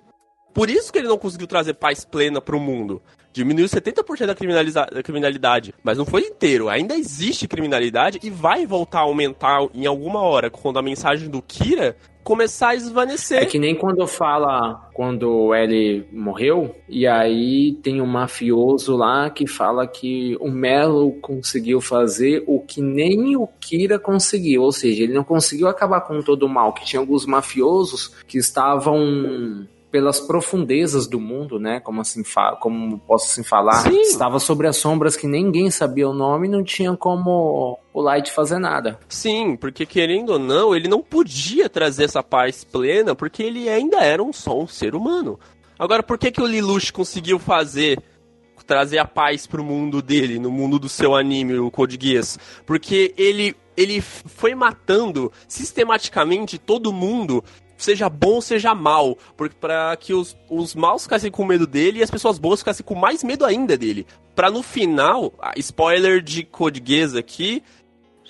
Por isso que ele não conseguiu trazer paz plena pro mundo. Diminuiu 70% da, da criminalidade, mas não foi inteiro. Ainda existe criminalidade e vai voltar a aumentar em alguma hora quando a mensagem do Kira começar a esvanecer. É que nem quando fala quando ele morreu, e aí tem um mafioso lá que fala que o Melo conseguiu fazer o que nem o Kira conseguiu, ou seja, ele não conseguiu acabar com todo o mal, que tinha alguns mafiosos que estavam pelas profundezas do mundo, né? Como assim, como posso assim falar? Sim. Estava sobre as sombras que ninguém sabia o nome e não tinha como o Light fazer nada. Sim, porque querendo ou não, ele não podia trazer essa paz plena porque ele ainda era um só um ser humano. Agora, por que que o Lelouch conseguiu fazer trazer a paz pro mundo dele, no mundo do seu anime, o Code Geass? Porque ele ele foi matando sistematicamente todo mundo seja bom, seja mal, para que os, os maus ficassem com medo dele e as pessoas boas ficassem com mais medo ainda dele. Para no final, spoiler de Code Geass aqui,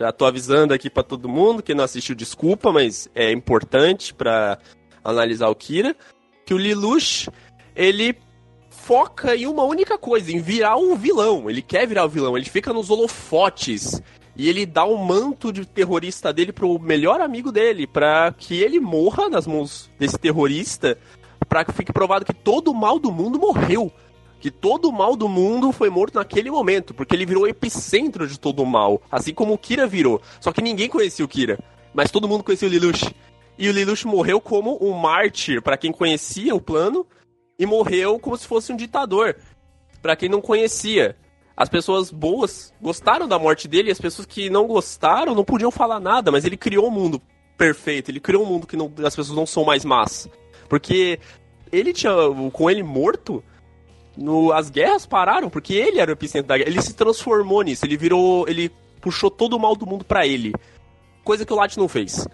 já tô avisando aqui para todo mundo que não assistiu, desculpa, mas é importante para analisar o Kira, que o Lelouch, ele foca em uma única coisa, em virar um vilão. Ele quer virar o vilão, ele fica nos holofotes e ele dá o um manto de terrorista dele pro melhor amigo dele, para que ele morra nas mãos desse terrorista, para que fique provado que todo o mal do mundo morreu. Que todo o mal do mundo foi morto naquele momento, porque ele virou o epicentro de todo o mal, assim como o Kira virou. Só que ninguém conhecia o Kira, mas todo mundo conhecia o Lelouch. E o Lelouch morreu como um mártir para quem conhecia o plano e morreu como se fosse um ditador para quem não conhecia as pessoas boas gostaram da morte dele e as pessoas que não gostaram não podiam falar nada, mas ele criou um mundo perfeito, ele criou um mundo que não, as pessoas não são mais más. Porque ele tinha. Com ele morto, no, as guerras pararam, porque ele era o epicentro da guerra. Ele se transformou nisso, ele virou. Ele puxou todo o mal do mundo para ele. Coisa que o Light não fez.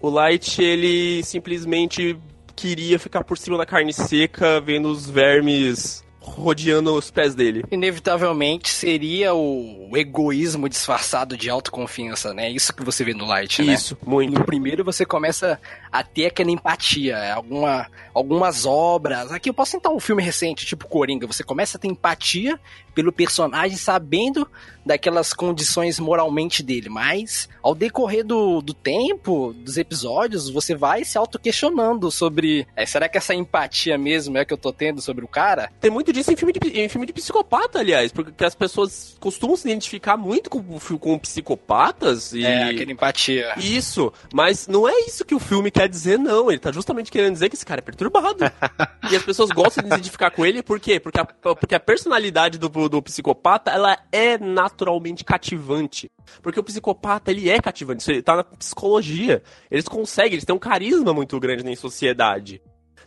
O Light, ele simplesmente queria ficar por cima da carne seca, vendo os vermes rodeando os pés dele. Inevitavelmente seria o egoísmo disfarçado de autoconfiança, né? Isso que você vê no Light, né? Isso, muito. No primeiro você começa a ter aquela empatia, alguma, algumas obras. Aqui eu posso citar um filme recente, tipo Coringa. Você começa a ter empatia pelo personagem, sabendo daquelas condições moralmente dele. Mas ao decorrer do, do tempo, dos episódios, você vai se auto-questionando sobre é, será que essa empatia mesmo é que eu tô tendo sobre o cara? Tem muito disso em filme de, em filme de psicopata, aliás, porque as pessoas costumam se identificar muito com, com psicopatas e. É, aquela empatia. Isso, mas não é isso que o filme quer dizer, não. Ele tá justamente querendo dizer que esse cara é perturbado. e as pessoas gostam de se identificar com ele, por quê? Porque a, porque a personalidade do, do psicopata, ela é naturalmente cativante. Porque o psicopata, ele é cativante, ele tá na psicologia. Eles conseguem, eles têm um carisma muito grande na sociedade.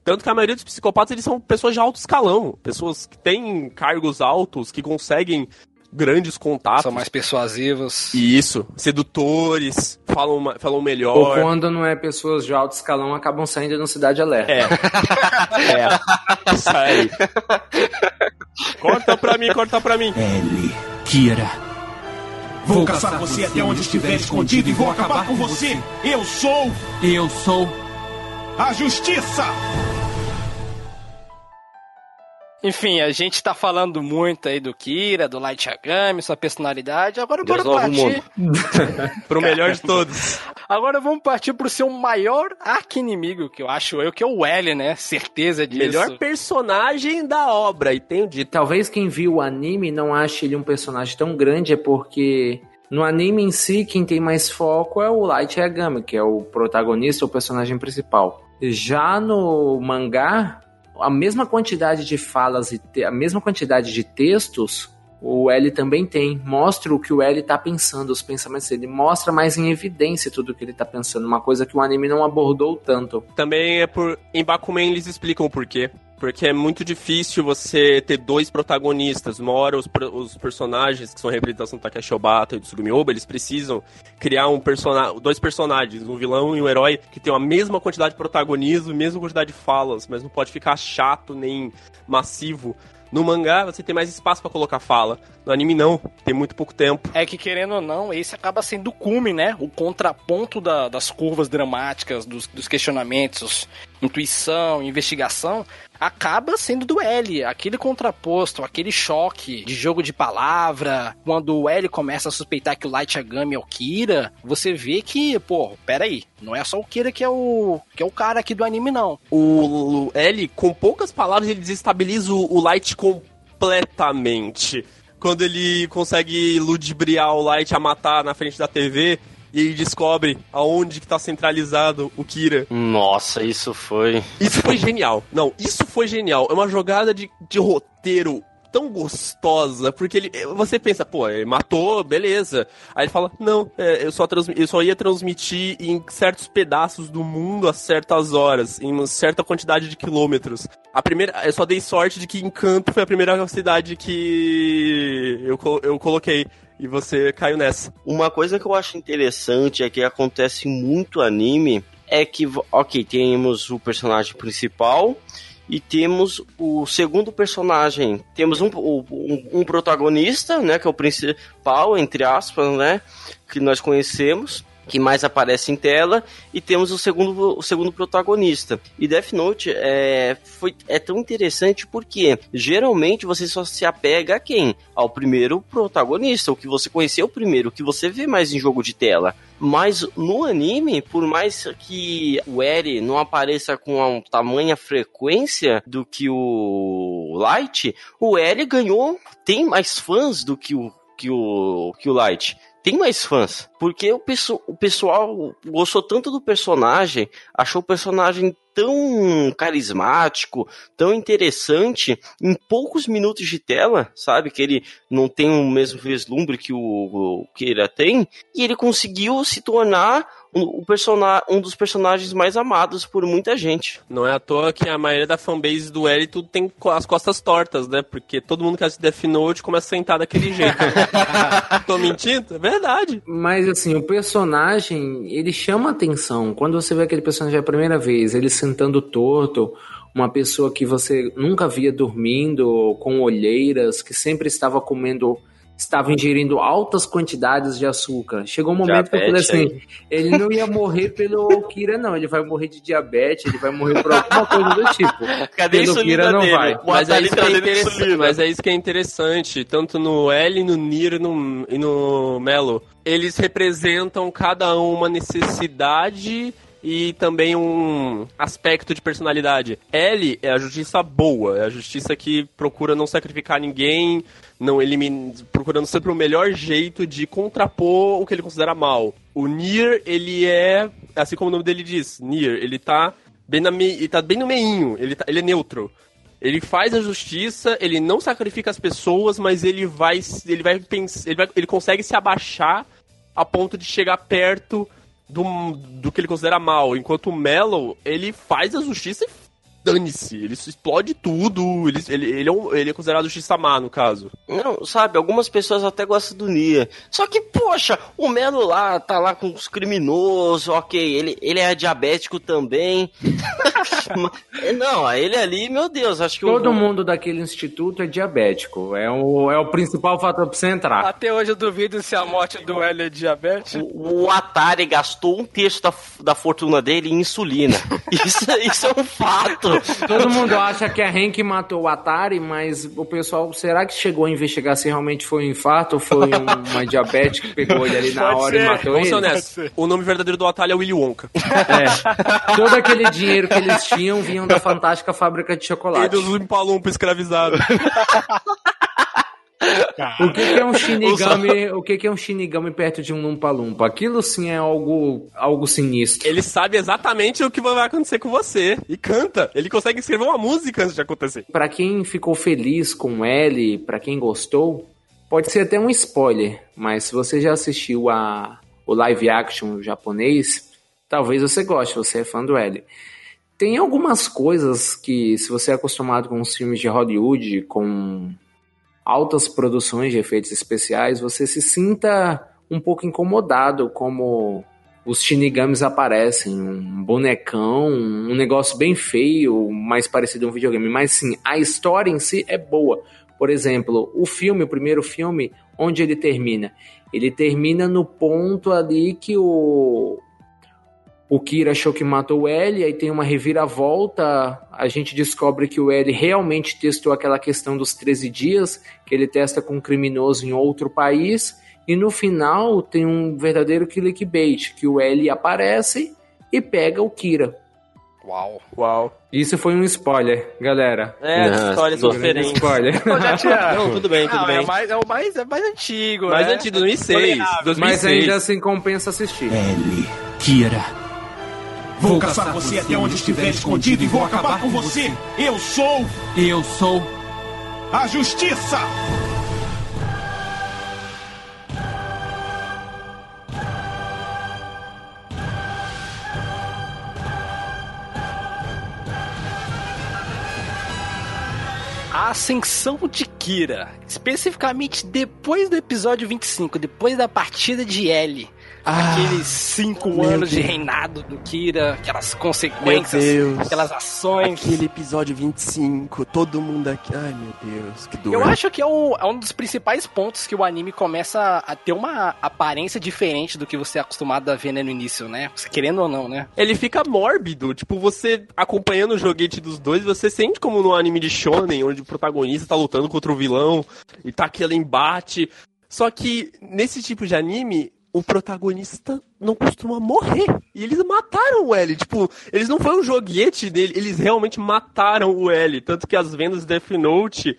Tanto que a maioria dos psicopatas, eles são pessoas de alto escalão. Pessoas que têm cargos altos, que conseguem grandes contatos. São mais persuasivos. Isso, sedutores, falam, falam melhor. Ou quando não é pessoas de alto escalão, acabam saindo no Cidade Alerta. É. é. Isso aí. corta pra mim, corta pra mim. Ellie, Kira. Vou caçar você até onde estiver escondido e vou acabar com você. Eu sou Eu sou. a justiça. Enfim, a gente tá falando muito aí do Kira, do Light Yagami, sua personalidade. Agora bora Deus o partir. Pro melhor de todos. Agora vamos partir pro seu maior arqui-inimigo, que eu acho eu, que é o L, né? Certeza disso. Melhor personagem da obra, e tenho dito. Talvez quem viu o anime não ache ele um personagem tão grande, é porque no anime em si, quem tem mais foco é o Light Yagami, que é o protagonista, o personagem principal. Já no mangá, a mesma quantidade de falas e a mesma quantidade de textos o L também tem. Mostra o que o L tá pensando, os pensamentos dele. Mostra mais em evidência tudo o que ele tá pensando. Uma coisa que o anime não abordou tanto. Também é por. Em Bakuman eles explicam o porquê. Porque é muito difícil você ter dois protagonistas. Uma hora os, os personagens, que são a representação do Takeshi Obata e do Tsugumi Oba, eles precisam criar um persona dois personagens, um vilão e um herói, que tem a mesma quantidade de protagonismo, mesma quantidade de falas, mas não pode ficar chato nem massivo. No mangá você tem mais espaço pra colocar fala. No anime não, tem muito pouco tempo. É que, querendo ou não, esse acaba sendo o cume, né? O contraponto da- das curvas dramáticas, dos, dos questionamentos, intuição, investigação, acaba sendo do L. Aquele contraposto, aquele choque de jogo de palavra, quando o L começa a suspeitar que o Light Yagami é o Kira, você vê que, pô, peraí, não é só o Kira que é o, que é o cara aqui do anime, não. o L, com poucas palavras, ele desestabiliza o, o Light completamente. Quando ele consegue ludibriar o Light a matar na frente da TV e ele descobre aonde que tá centralizado o Kira. Nossa, isso foi. Isso foi genial. Não, isso foi genial. É uma jogada de, de roteiro tão gostosa, porque ele, você pensa, pô, ele matou, beleza. Aí ele fala, não, é, eu, só eu só ia transmitir em certos pedaços do mundo a certas horas, em uma certa quantidade de quilômetros. A primeira, eu só dei sorte de que Encanto foi a primeira cidade que eu, eu coloquei. E você caiu nessa. Uma coisa que eu acho interessante é que acontece muito anime é que, ok, temos o personagem principal e temos o segundo personagem. Temos um, um, um protagonista, né, que é o principal, entre aspas, né, que nós conhecemos, que mais aparece em tela, e temos o segundo, o segundo protagonista. E Death Note é, foi, é tão interessante porque geralmente você só se apega a quem? Ao primeiro protagonista, o que você conheceu primeiro, o que você vê mais em jogo de tela. Mas no anime, por mais que o Eri não apareça com uma tamanha frequência do que o Light, o Eri ganhou, tem mais fãs do que o, que o, que o Light tem mais fãs. Porque o, o pessoal gostou tanto do personagem, achou o personagem tão carismático, tão interessante, em poucos minutos de tela, sabe? Que ele não tem o mesmo vislumbre que o, o Kira tem, e ele conseguiu se tornar um, um dos personagens mais amados por muita gente. Não é à toa que a maioria da fanbase do L tudo tem as costas tortas, né? Porque todo mundo que assiste Death Note começa a sentar daquele jeito. Tô mentindo? É verdade. Mas assim, o personagem, ele chama atenção. Quando você vê aquele personagem a primeira vez, ele sentando torto, uma pessoa que você nunca via dormindo, com olheiras, que sempre estava comendo, estava ingerindo altas quantidades de açúcar. Chegou um momento que eu falei Diabetes assim, ele não ia morrer pelo Kira, não. Ele vai morrer de diabetes, ele vai morrer por alguma coisa do tipo. Cadê Pelo Kira não dele? vai. Mas é, isso que é interessante, mas é isso que é interessante, tanto no L, no Nier e no, e no Melo. Eles representam cada um uma necessidade e também um aspecto de personalidade. L é a justiça boa, é a justiça que procura não sacrificar ninguém, não elimina, procurando sempre o melhor jeito de contrapor o que ele considera mal. O Nier, ele é, assim como o nome dele diz, Nier, ele tá bem, na me, ele tá bem no meinho, ele, tá, ele é neutro. Ele faz a justiça, ele não sacrifica as pessoas, mas ele vai, ele vai ele, vai, ele consegue se abaixar a ponto de chegar perto do, do que ele considera mal. Enquanto o Mellow, ele faz a justiça e dane-se. Ele explode tudo. Ele, ele, ele, é um- ele é considerado no caso. Não, sabe, algumas pessoas até gostam do Nia. Só que, poxa, o Melo lá tá lá com os criminosos, ok, ele, ele é diabético também. Não, ele ali, meu Deus, acho que Todo o, mundo daquele instituto é diabético. É o, é o principal fator pra você entrar. Até hoje eu duvido se a morte do L é diabetes. o, o Atari gastou um terço da, da fortuna dele em insulina. Isso, isso é um fato. Todo mundo acha que é a Ren que matou o Atari, mas o pessoal, será que chegou a investigar se realmente foi um infarto ou foi um- uma diabetes que pegou ele ali na Pode hora e ser. matou Vamos ser ele? honestos. O nome verdadeiro do Atalho é Willy Wonka. É. Todo aquele dinheiro que eles tinham vinham da fantástica fábrica de E chocolate. dos Impalumpa O que, que é um Shinigami? O que, que é um Shinigami perto de um Lumpa Lumpa? Aquilo sim é algo, algo sinistro. Ele sabe exatamente o que vai acontecer com você. E canta. Ele consegue escrever uma música antes de acontecer. Pra quem ficou feliz com L, pra quem gostou, pode ser até um spoiler, mas se você já assistiu a o live action japonês, talvez você goste, você é fã do L. Tem algumas coisas que, se você é acostumado com os filmes de Hollywood, com altas produções de efeitos especiais, você se sinta um pouco incomodado como os Shinigamis aparecem, um bonecão, um negócio bem feio, mais parecido a um videogame. Mas sim, a história em si é boa. Por exemplo, o filme, o primeiro filme, onde ele termina? Ele termina no ponto ali que o o Kira achou que matou o L, aí tem uma reviravolta, a gente descobre que o L realmente testou aquela questão dos 13 dias, que ele testa com um criminoso em outro país, e no final tem um verdadeiro clickbait, que o L aparece e pega o Kira. Uau. Uau. Isso foi um spoiler, galera. É, Não, histórias diferentes. Spoiler. Não, tudo bem, tudo Não, bem. É, mais, é, o mais, é mais antigo, Mais né? antigo, 2006. 2006. Mas ainda assim compensa assistir. L. Kira. Vou caçar você até onde estiver escondido e vou acabar com você. Eu sou Eu sou. a justiça. A ascensão de Kira, especificamente depois do episódio 25, depois da partida de L. Aqueles cinco anos de Deus. reinado do Kira, aquelas consequências, aquelas ações. Aquele episódio 25, todo mundo aqui. Ai, meu Deus, que dor. Eu acho que é um, é um dos principais pontos que o anime começa a ter uma aparência diferente do que você é acostumado a ver né, no início, né? Querendo ou não, né? Ele fica mórbido, tipo, você acompanhando o joguete dos dois, você sente como no anime de shonen, onde o protagonista tá lutando contra o vilão e tá aquele embate. Só que nesse tipo de anime, o protagonista não costuma morrer. E eles mataram o L, tipo, eles não foi um joguete dele, eles realmente mataram o L, tanto que as vendas de Death Note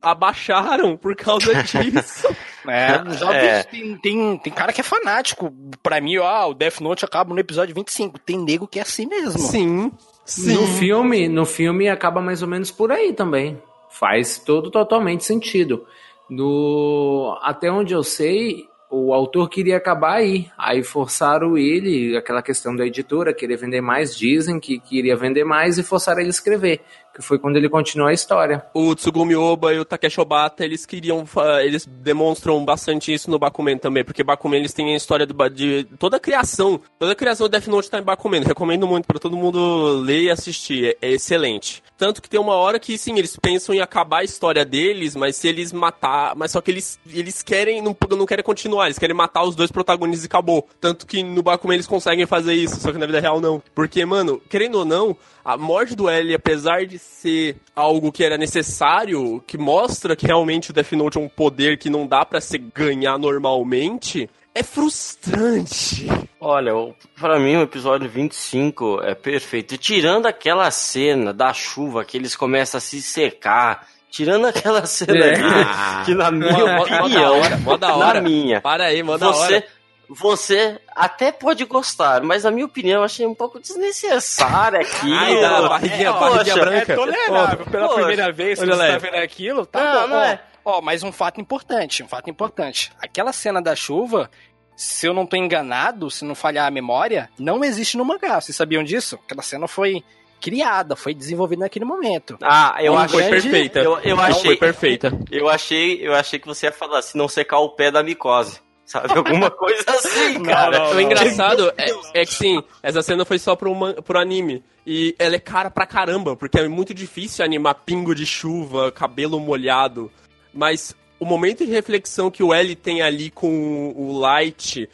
abaixaram por causa disso. É, já vi- É. Tem, tem, tem cara que é fanático. Pra mim, ó, o Death Note acaba no episódio 25. Tem nego que é assim mesmo. Sim. Sim. No filme, no filme acaba mais ou menos por aí também. Faz todo totalmente sentido. No até onde eu sei, o autor queria acabar aí. Aí forçaram ele, aquela questão da editora, querer vender mais, dizem que queria vender mais e forçaram ele a escrever, que foi quando ele continuou a história. O Tsugumi Oba e o Takeshi Obata, eles queriam, eles demonstram bastante isso no Bakuman também, porque Bakuman eles têm a história de toda a criação, toda a criação do Death Note tá em Bakuman. Recomendo muito pra todo mundo ler e assistir, é, é excelente. Tanto que tem uma hora que sim, eles pensam em acabar a história deles, mas se eles matar, mas só que eles eles querem não, não querem continuar, eles querem matar os dois protagonistas e acabou. Tanto que no Bakuman eles conseguem fazer isso, só que na vida real não. Porque, mano, querendo ou não, a morte do L, apesar de ser algo que era necessário, que mostra que realmente o Death Note é um poder que não dá pra se ganhar normalmente, é frustrante. Olha, pra mim o episódio 25 é perfeito. Tirando aquela cena da chuva que eles começam a se secar, tirando aquela cena É. ali, que na minha Mó- mó- mó da opinião, hora, mó da hora. na minha, Para aí, você, hora. Você até pode gostar, mas na minha opinião eu achei um pouco desnecessário aqui. Ai, da barriguinha, barriguinha poxa, branca. É tolerável. Pela Poxa, primeira vez que você tá vendo aquilo, tá Não, bom. não Ó, é. Ó, mas um fato importante, um fato importante. Aquela cena da chuva, se eu não tô enganado, se não falhar a memória, não existe no mangá. Vocês sabiam disso? Aquela cena foi criada, foi desenvolvida naquele momento. Ah, eu Não achei foi perfeita. Eu, eu Não achei, foi perfeita. eu achei, eu achei que você ia falar se não secar o pé da micose, sabe? Alguma coisa assim, cara. não, O engraçado é, é que sim, essa cena foi só pro, man- pro anime. E ela é cara pra caramba, porque é muito difícil animar pingo de chuva, cabelo molhado. Mas o momento de reflexão que o L tem ali com o Light,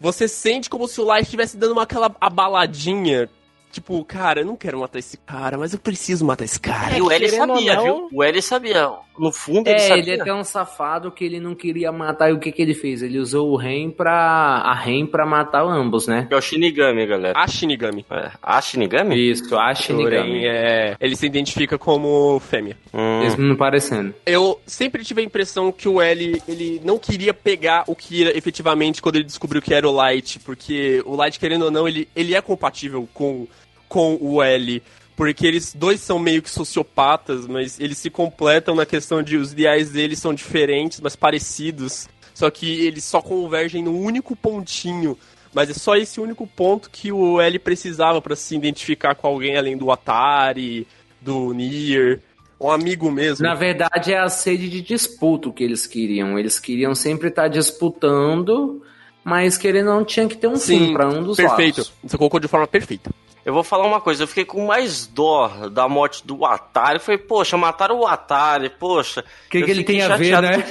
você sente como se o Light estivesse dando uma aquela abaladinha. Tipo, cara, eu não quero matar esse cara, mas eu preciso matar esse cara. E o L sabia, não- viu? O L sabia. No fundo ele É, sabia. ele é tão safado que ele não queria matar. E o que, que ele fez? Ele usou o Ren pra. a Ren pra matar ambos, né? É o Shinigami, galera. A Shinigami. É. A Shinigami? Isso, a Shinigami. é, ele se identifica como fêmea. Hum. Mesmo não parecendo. Eu sempre tive a impressão que o L, ele não queria pegar o Kira efetivamente quando ele descobriu que era o Light, porque o Light, querendo ou não, ele, ele é compatível com, com o L. Porque eles dois são meio que sociopatas, mas eles se completam na questão de os ideais deles são diferentes, mas parecidos. Só que eles só convergem num único pontinho. Mas é só esse único ponto que o L precisava pra se identificar com alguém além do Atari, do Nier, um amigo mesmo. Na verdade, é a sede de disputa que eles queriam. Eles queriam sempre estar disputando, mas querendo ou não tinha que ter um fim pra um dos perfeito. lados. Você colocou de forma perfeita. Eu vou falar uma coisa, eu fiquei com mais dó da morte do Atari. Eu falei, poxa, mataram o Atari, poxa. Que Eu que ele tem a ver, né?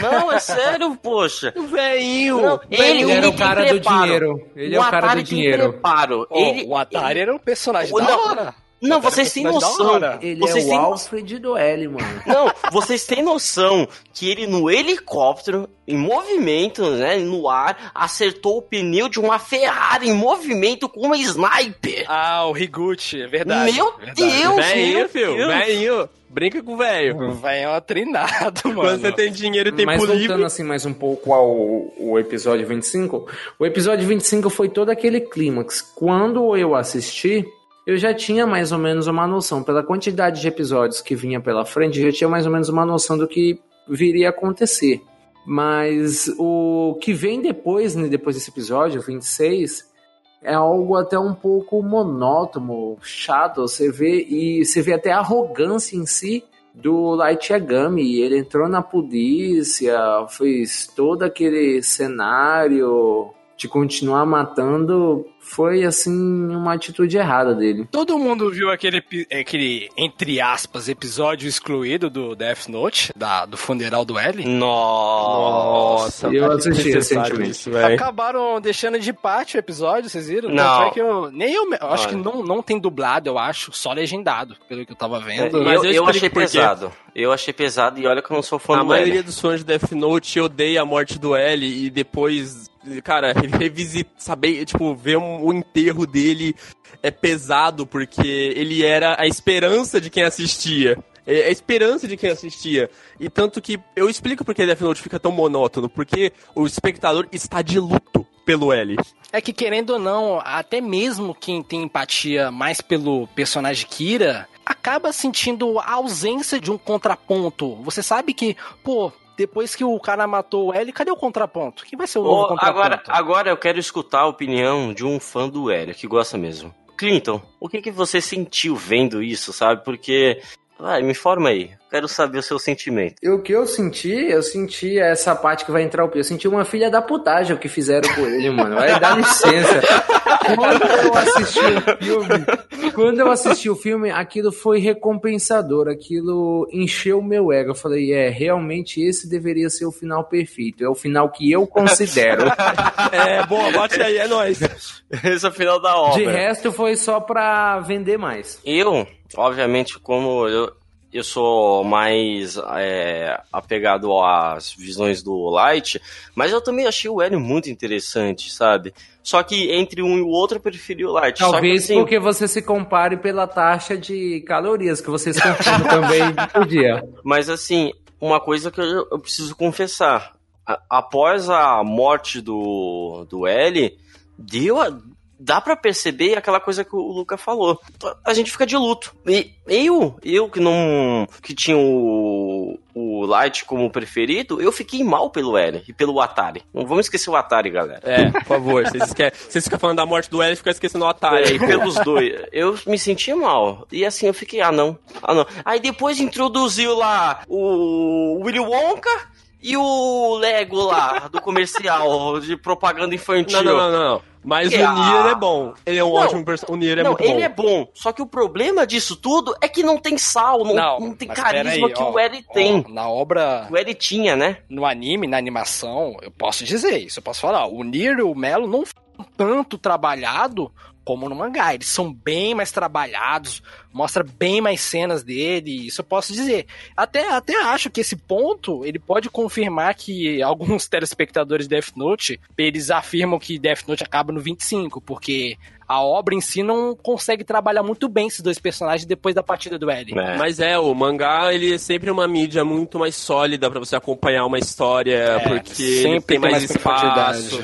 Não, é sério, poxa. O velhinho! Não, Ele, era o tem cara do dinheiro. Ele é o cara Atari do dinheiro. preparo. Ó, ele, o Atari era um personagem O- da não, hora. Não, vocês têm é noção. Ele Vocês é o têm Alfred do L, mano. Não, vocês têm noção que ele no helicóptero, em movimento, né, no ar, acertou o pneu de uma Ferrari em movimento com uma sniper. Ah, o Higuchi, é verdade. Meu verdade. Deus, velhinho, meu filho. Deus. Velhinho. Brinca com o velho. Vai é uma treinado, mano. Quando você tem dinheiro e tempo Mas voltando livre. assim mais um pouco ao, ao episódio 25, o episódio 25 foi todo aquele clímax. Quando eu assisti, eu já tinha mais ou menos uma noção, pela quantidade de episódios que vinha pela frente, eu já tinha mais ou menos uma noção do que viria a acontecer. Mas o que vem depois, né, depois desse episódio, 26, é algo até um pouco monótono, chato. Você vê e você vê até a arrogância em si do Light Yagami. Ele entrou na polícia, fez todo aquele cenário de continuar matando. Foi assim uma atitude errada dele. Todo mundo viu aquele, aquele, entre aspas, episódio excluído do Death Note, da, do funeral do L? Nossa. Eu assisti recentemente. isso, velho. Acabaram deixando de parte o episódio, vocês viram? Não. Tanto é que eu, nem eu, eu acho Olha. que não, não tem dublado, eu acho, só legendado, pelo que eu tava vendo. Eu, Mas eu eu explico achei pesado. Eu achei pesado e olha que eu não sou fã A do maioria L. dos fãs de Death Note odeia a morte do L e depois, cara, revisitar, saber, tipo, ver um- o enterro dele é pesado porque ele era a esperança de quem assistia. É a esperança de quem assistia. E tanto que eu explico porque Death Note fica tão monótono, porque o espectador está de luto pelo L. É que querendo ou não, até mesmo quem tem empatia mais pelo personagem Kira, acaba sentindo a ausência de um contraponto. Você sabe que, pô, depois que o cara matou o L, cadê o contraponto? Quem vai ser o novo Ô, contraponto? agora, agora eu quero escutar a opinião de um fã do Hélio, que gosta mesmo. Clinton, o que, que você sentiu vendo isso, sabe? Porque. Vai, me informa aí. Quero saber o seu sentimento. E o que eu senti, eu senti essa parte que vai entrar o Pio. Eu senti uma filha da putagem o que fizeram com ele, mano. Vai dar licença. Quando eu assisti o filme, quando eu assisti o filme, aquilo foi recompensador. Aquilo encheu o meu ego. Eu falei, é, realmente esse deveria ser o final perfeito. É o final que eu considero. É, boa, bate aí, é nóis. Esse é o final da obra. De resto, foi só pra vender mais. Eu, obviamente, como eu, eu sou mais é, apegado às visões do Light, mas eu também achei o Hélio muito interessante, sabe? Só que entre um e o outro eu preferi o Light. Só que, Talvez assim, porque você se compare pela taxa de calorias que vocês consomem também por dia. Mas assim, uma coisa que eu, eu preciso confessar. A- após a morte do, do L, deu a- dá pra perceber aquela coisa que o Luca falou. A gente fica de luto. E eu, eu que não que tinha o, o Light como preferido, eu fiquei mal pelo L e pelo Atari. Não vamos esquecer o Atari, galera. É, por favor, vocês, esque... vocês ficam falando da morte do L e ficam esquecendo o Atari É, e pelos dois. Eu me senti mal. E assim, eu fiquei, ah, não. Ah, não. Aí depois introduziu lá o Willy Wonka e o Lego lá, do comercial, de propaganda infantil. Não, não, não, não. Mas Que- o Nier ah. é bom. Ele é um Não. ótimo personagem. O Nier é não, muito ele bom. é bom. Só que o problema disso tudo é que não tem sal, não, não tem mas carisma peraí, que ó, o ó, tem. na obra, O L tinha, né? no anime, na animação, eu posso dizer isso, eu posso falar. O Nier e o Melo não foram tanto trabalhado como no mangá. Eles são bem mais trabalhados, mostra bem mais cenas dele, isso eu posso dizer. Até, até acho que esse ponto, ele pode confirmar que alguns telespectadores de Death Note, eles afirmam que Death Note acaba no 25, porque a obra em si não consegue trabalhar muito bem esses dois personagens depois da partida do L. É. Mas é, o mangá, ele é sempre uma mídia muito mais sólida pra você acompanhar uma história, porque ele tem mais, espaço.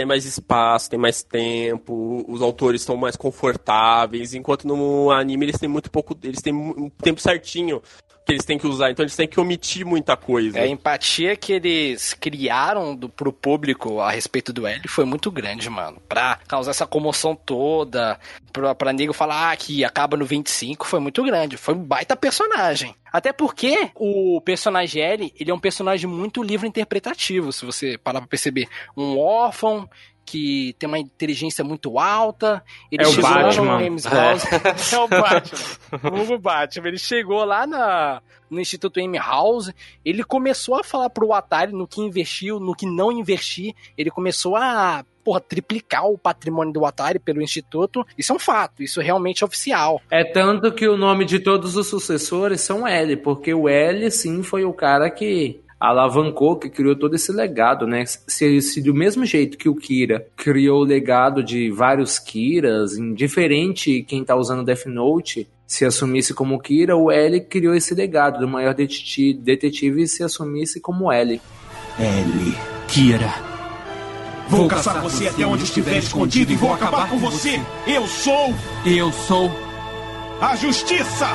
Tem mais espaço, tem mais tempo, os autores estão mais confortáveis, enquanto no anime eles têm muito pouco, eles têm um tempo certinho que eles têm que usar, então eles têm que omitir muita coisa. É, a empatia que eles criaram do, pro público a respeito do L foi muito grande, mano. Pra causar essa comoção toda, pra, pra nego falar ah, que acaba no 25, foi muito grande. Foi um baita personagem. Até porque o personagem L, ele é um personagem muito livre interpretativo, se você parar pra perceber. Um órfão que tem uma inteligência muito alta. Ele É o chegou lá Batman. no James House. É. o Batman. O Batman. Ele chegou lá na, no Instituto M House. Ele começou a falar pro Atari no que investiu, no que não investir. Ele começou a porra, triplicar o patrimônio do Atari pelo Instituto. Isso é um fato. Isso realmente é oficial. É tanto que o nome de todos os sucessores são L, porque o L, sim, foi o cara que alavancou, que criou todo esse legado, né? Se, se do mesmo jeito que o Kira criou o legado de vários Kiras, indiferente quem tá usando Death Note, se assumisse como Kira, o L criou esse legado do maior deteti- detetive e se assumisse como L. L. Kira. Vou caçar você até onde estiver escondido e vou acabar com você. Eu sou Eu sou. a justiça.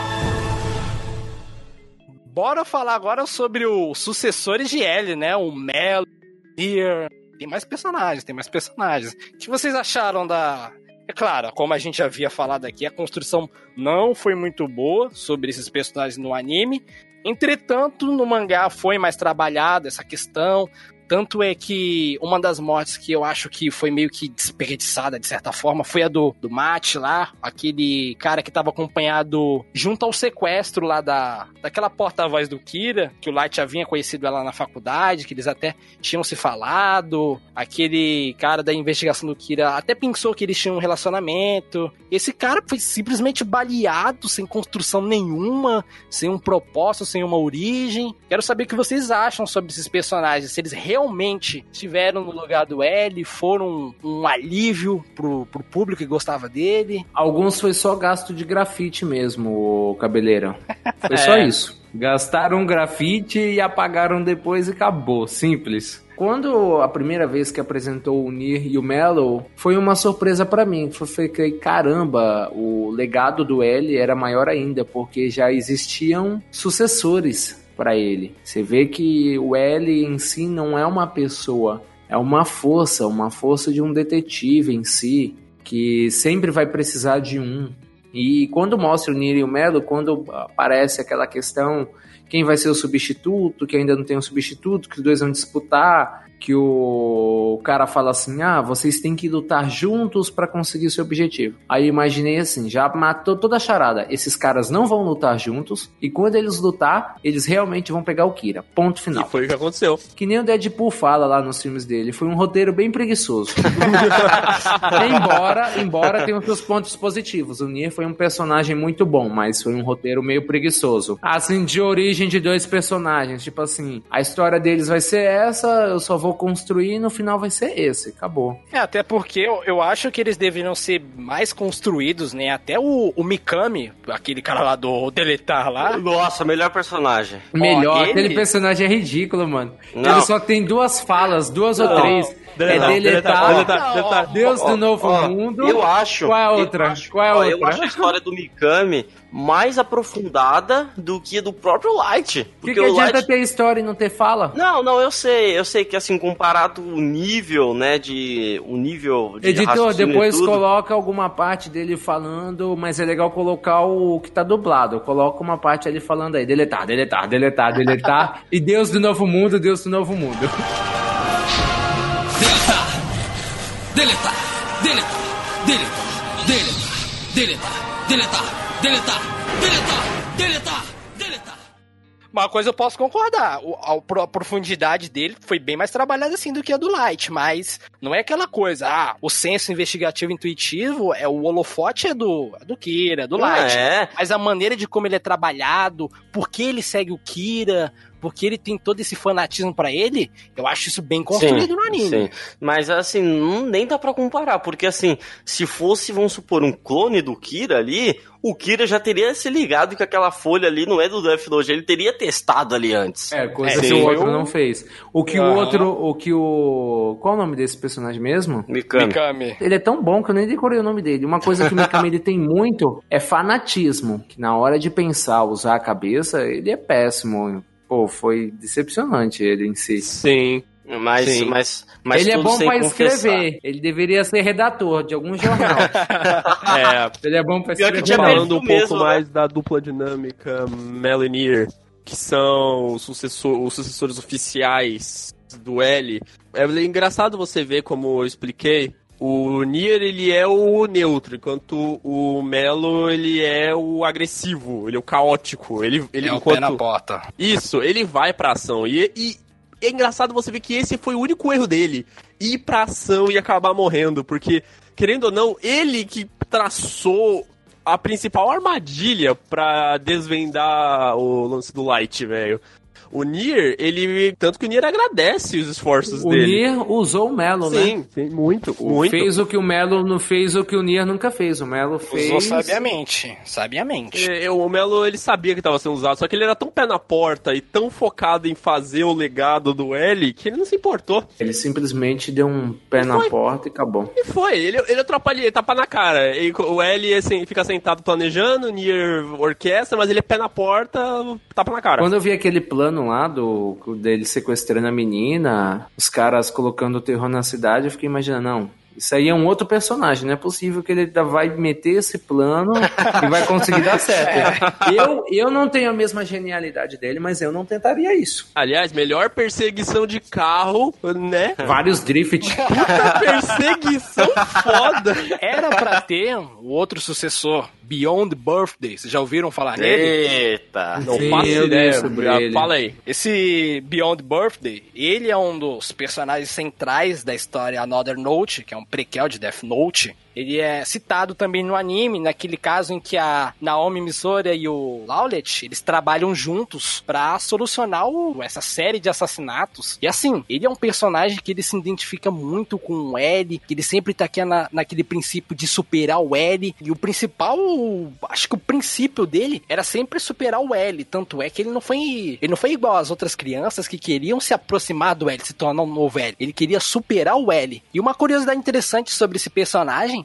Bora falar agora sobre os sucessores de L, né? O Melo, Deer. Tem mais personagens, tem mais personagens. O que vocês acharam da. É claro, como a gente havia falado aqui, a construção não foi muito boa sobre esses personagens no anime. Entretanto, no mangá foi mais trabalhada essa questão. Tanto é que uma das mortes que eu acho que foi meio que desperdiçada, de certa forma, foi a do, do Mate lá, aquele cara que tava acompanhado junto ao sequestro lá da, daquela porta-voz do Kira, que o Light já vinha conhecido ela na faculdade, que eles até tinham se falado. Aquele cara da investigação do Kira até pensou que eles tinham um relacionamento. Esse cara foi simplesmente baleado, sem construção nenhuma, sem um propósito, sem uma origem. Quero saber o que vocês acham sobre esses personagens, se eles estiveram no lugar do L, foram um, um alívio pro, pro público que gostava dele. Alguns foi só gasto de grafite mesmo, o cabeleiro. Foi só É. isso. Gastaram grafite e apagaram depois e acabou. Simples. Quando a primeira vez que apresentou o Nir e o Mellow, foi uma surpresa pra mim. Foi, foi que, caramba, o legado do L era maior ainda, porque já existiam sucessores para ele. Você vê que o L em si não é uma pessoa, é uma força, uma força de um detetive em si, que sempre vai precisar de um. E quando mostra o Nir e o Melo, quando aparece aquela questão quem vai ser o substituto, que ainda não tem um substituto, que os dois vão disputar, que o cara fala assim: "Ah, vocês têm que lutar juntos para conseguir o seu objetivo". Aí eu imaginei assim, já matou toda a charada. Esses caras não vão lutar juntos e quando eles lutar, eles realmente vão pegar o Kira. Ponto E final. foi o que aconteceu. Que nem o Deadpool fala lá nos filmes dele, foi um roteiro bem preguiçoso. embora, embora tenha os seus pontos positivos. O Nier foi um personagem muito bom, mas foi um roteiro meio preguiçoso. Assim, de origem de dois personagens, tipo assim, a história deles vai ser essa, eu só vou construir e no final vai ser esse, acabou. É, até porque eu, eu acho que eles deveriam ser mais construídos, né? Até o, o Mikami, aquele cara lá do Deletar lá. Nossa, melhor personagem. Melhor, ele- aquele personagem é ridículo, mano. Não. Ele só tem duas falas, duas ou Não. três. Deletar, é deletar, deletar, deletar. Deus do Ó, Novo ó, Mundo. Eu acho. Qual é a eu outra? acho- Qual é a ó, Eu outra? acho a história do Mikami mais aprofundada do que a do próprio Light. O que, Porque que o adianta Light. ter história e não ter fala? Não, não, eu sei, eu sei que assim, comparado o nível, né, de. O nível de Editor, depois tudo, coloca alguma parte dele falando, mas é legal colocar o que tá dublado. Coloca uma parte ali falando aí, deletar, deletar, deletar, deletar. e Deus do Novo Mundo, Deus do Novo Mundo. Deletar! Deletar! Deletar! Deletar! Deletar! Deletar! Deletar! Deletar! Deletar! Deletar! Uma coisa eu posso concordar, a profundidade dele foi bem mais trabalhada assim do que a do Light, mas não é aquela coisa, ah, o senso investigativo intuitivo, é o holofote é do, é do Kira, é do Light. É, Mas a maneira de como ele é trabalhado, por que ele segue o Kira, porque ele tem todo esse fanatismo pra ele, eu acho isso bem construído no anime. Sim. Mas assim, não, nem dá pra comparar, porque assim, se fosse, vamos supor, um clone do Kira ali, o Kira já teria se ligado que aquela folha ali não é do Death Note, ele teria testado ali antes. É, coisa É, que sim. o outro Eu- não fez. O que o Aham. outro, o que o... Qual o nome desse personagem mesmo? Mikami. Mikami. Ele é tão bom que eu nem decorei o nome dele. Uma coisa que o Mikami ele tem muito é fanatismo. Que na hora de pensar, usar a cabeça, ele é péssimo. Pô, foi decepcionante ele em si. Sim. Mas, Sim. mas, mas ele é bom confessar. escrever. Ele deveria ser redator de algum jornal. É, ele é bom que escrever. mal. falando um mesmo, pouco né? mais da dupla dinâmica Melanier, que são os, sucessor- os sucessores oficiais do L. É engraçado você ver como eu expliquei. O Nier, ele é o neutro, enquanto o Melo, ele é o agressivo, ele é o caótico. Ele, ele é o enquanto... pé na porta. Isso, ele vai pra ação. E, e é engraçado você ver que esse foi o único erro dele. Ir pra ação e acabar morrendo. Porque, querendo ou não, ele que traçou a principal armadilha pra desvendar o lance do Light, velho. O Nier, ele. Tanto que o Nier agradece os esforços O dele. Nier usou o Melo, né? Sim, sim, muito, muito. Fez o que o Melo não fez, o que o Nier nunca fez. O Melo fez. Usou sabiamente. Sabiamente. É, o Melo, ele sabia que estava sendo usado, só que ele era tão pé na porta e tão focado em fazer o legado do L que ele não se importou. Ele simplesmente deu um pé na Foi. porta e acabou. E foi, ele, ele atrapalha, ele tapa na cara. E o L assim, fica sentado planejando, Nier orquestra, mas ele é pé na porta, tapa na cara. Quando eu vi aquele plano lá do dele sequestrando a menina, os caras colocando o terror na cidade, eu fiquei imaginando, não. Isso aí é um outro personagem, não é possível que ele ainda vai meter esse plano e vai conseguir dar certo. Eu, eu não tenho a mesma genialidade dele, mas eu não tentaria isso. Aliás, melhor perseguição de carro, né? Vários drift. Puta perseguição foda. Era pra ter o outro sucessor, Beyond Birthday. Vocês já ouviram falar nele? Eita. Não Sim, faço ideia. sobre ele. Fala aí. Esse Beyond Birthday, ele é um dos personagens centrais da história Another Note, que é um prequel de Death Note. Ele é citado também no anime, naquele caso em que a Naomi Misora e o Lawlet, eles trabalham juntos para solucionar o, essa série de assassinatos. E assim, ele é um personagem que ele se identifica muito com o L, que ele sempre tá aqui na, naquele princípio de superar o L, e o principal, acho que o princípio dele era sempre superar o L, tanto é que ele não foi, ele não foi igual às outras crianças que queriam se aproximar do L, se tornar um novo L. Ele queria superar o L. E uma curiosidade interessante sobre esse personagem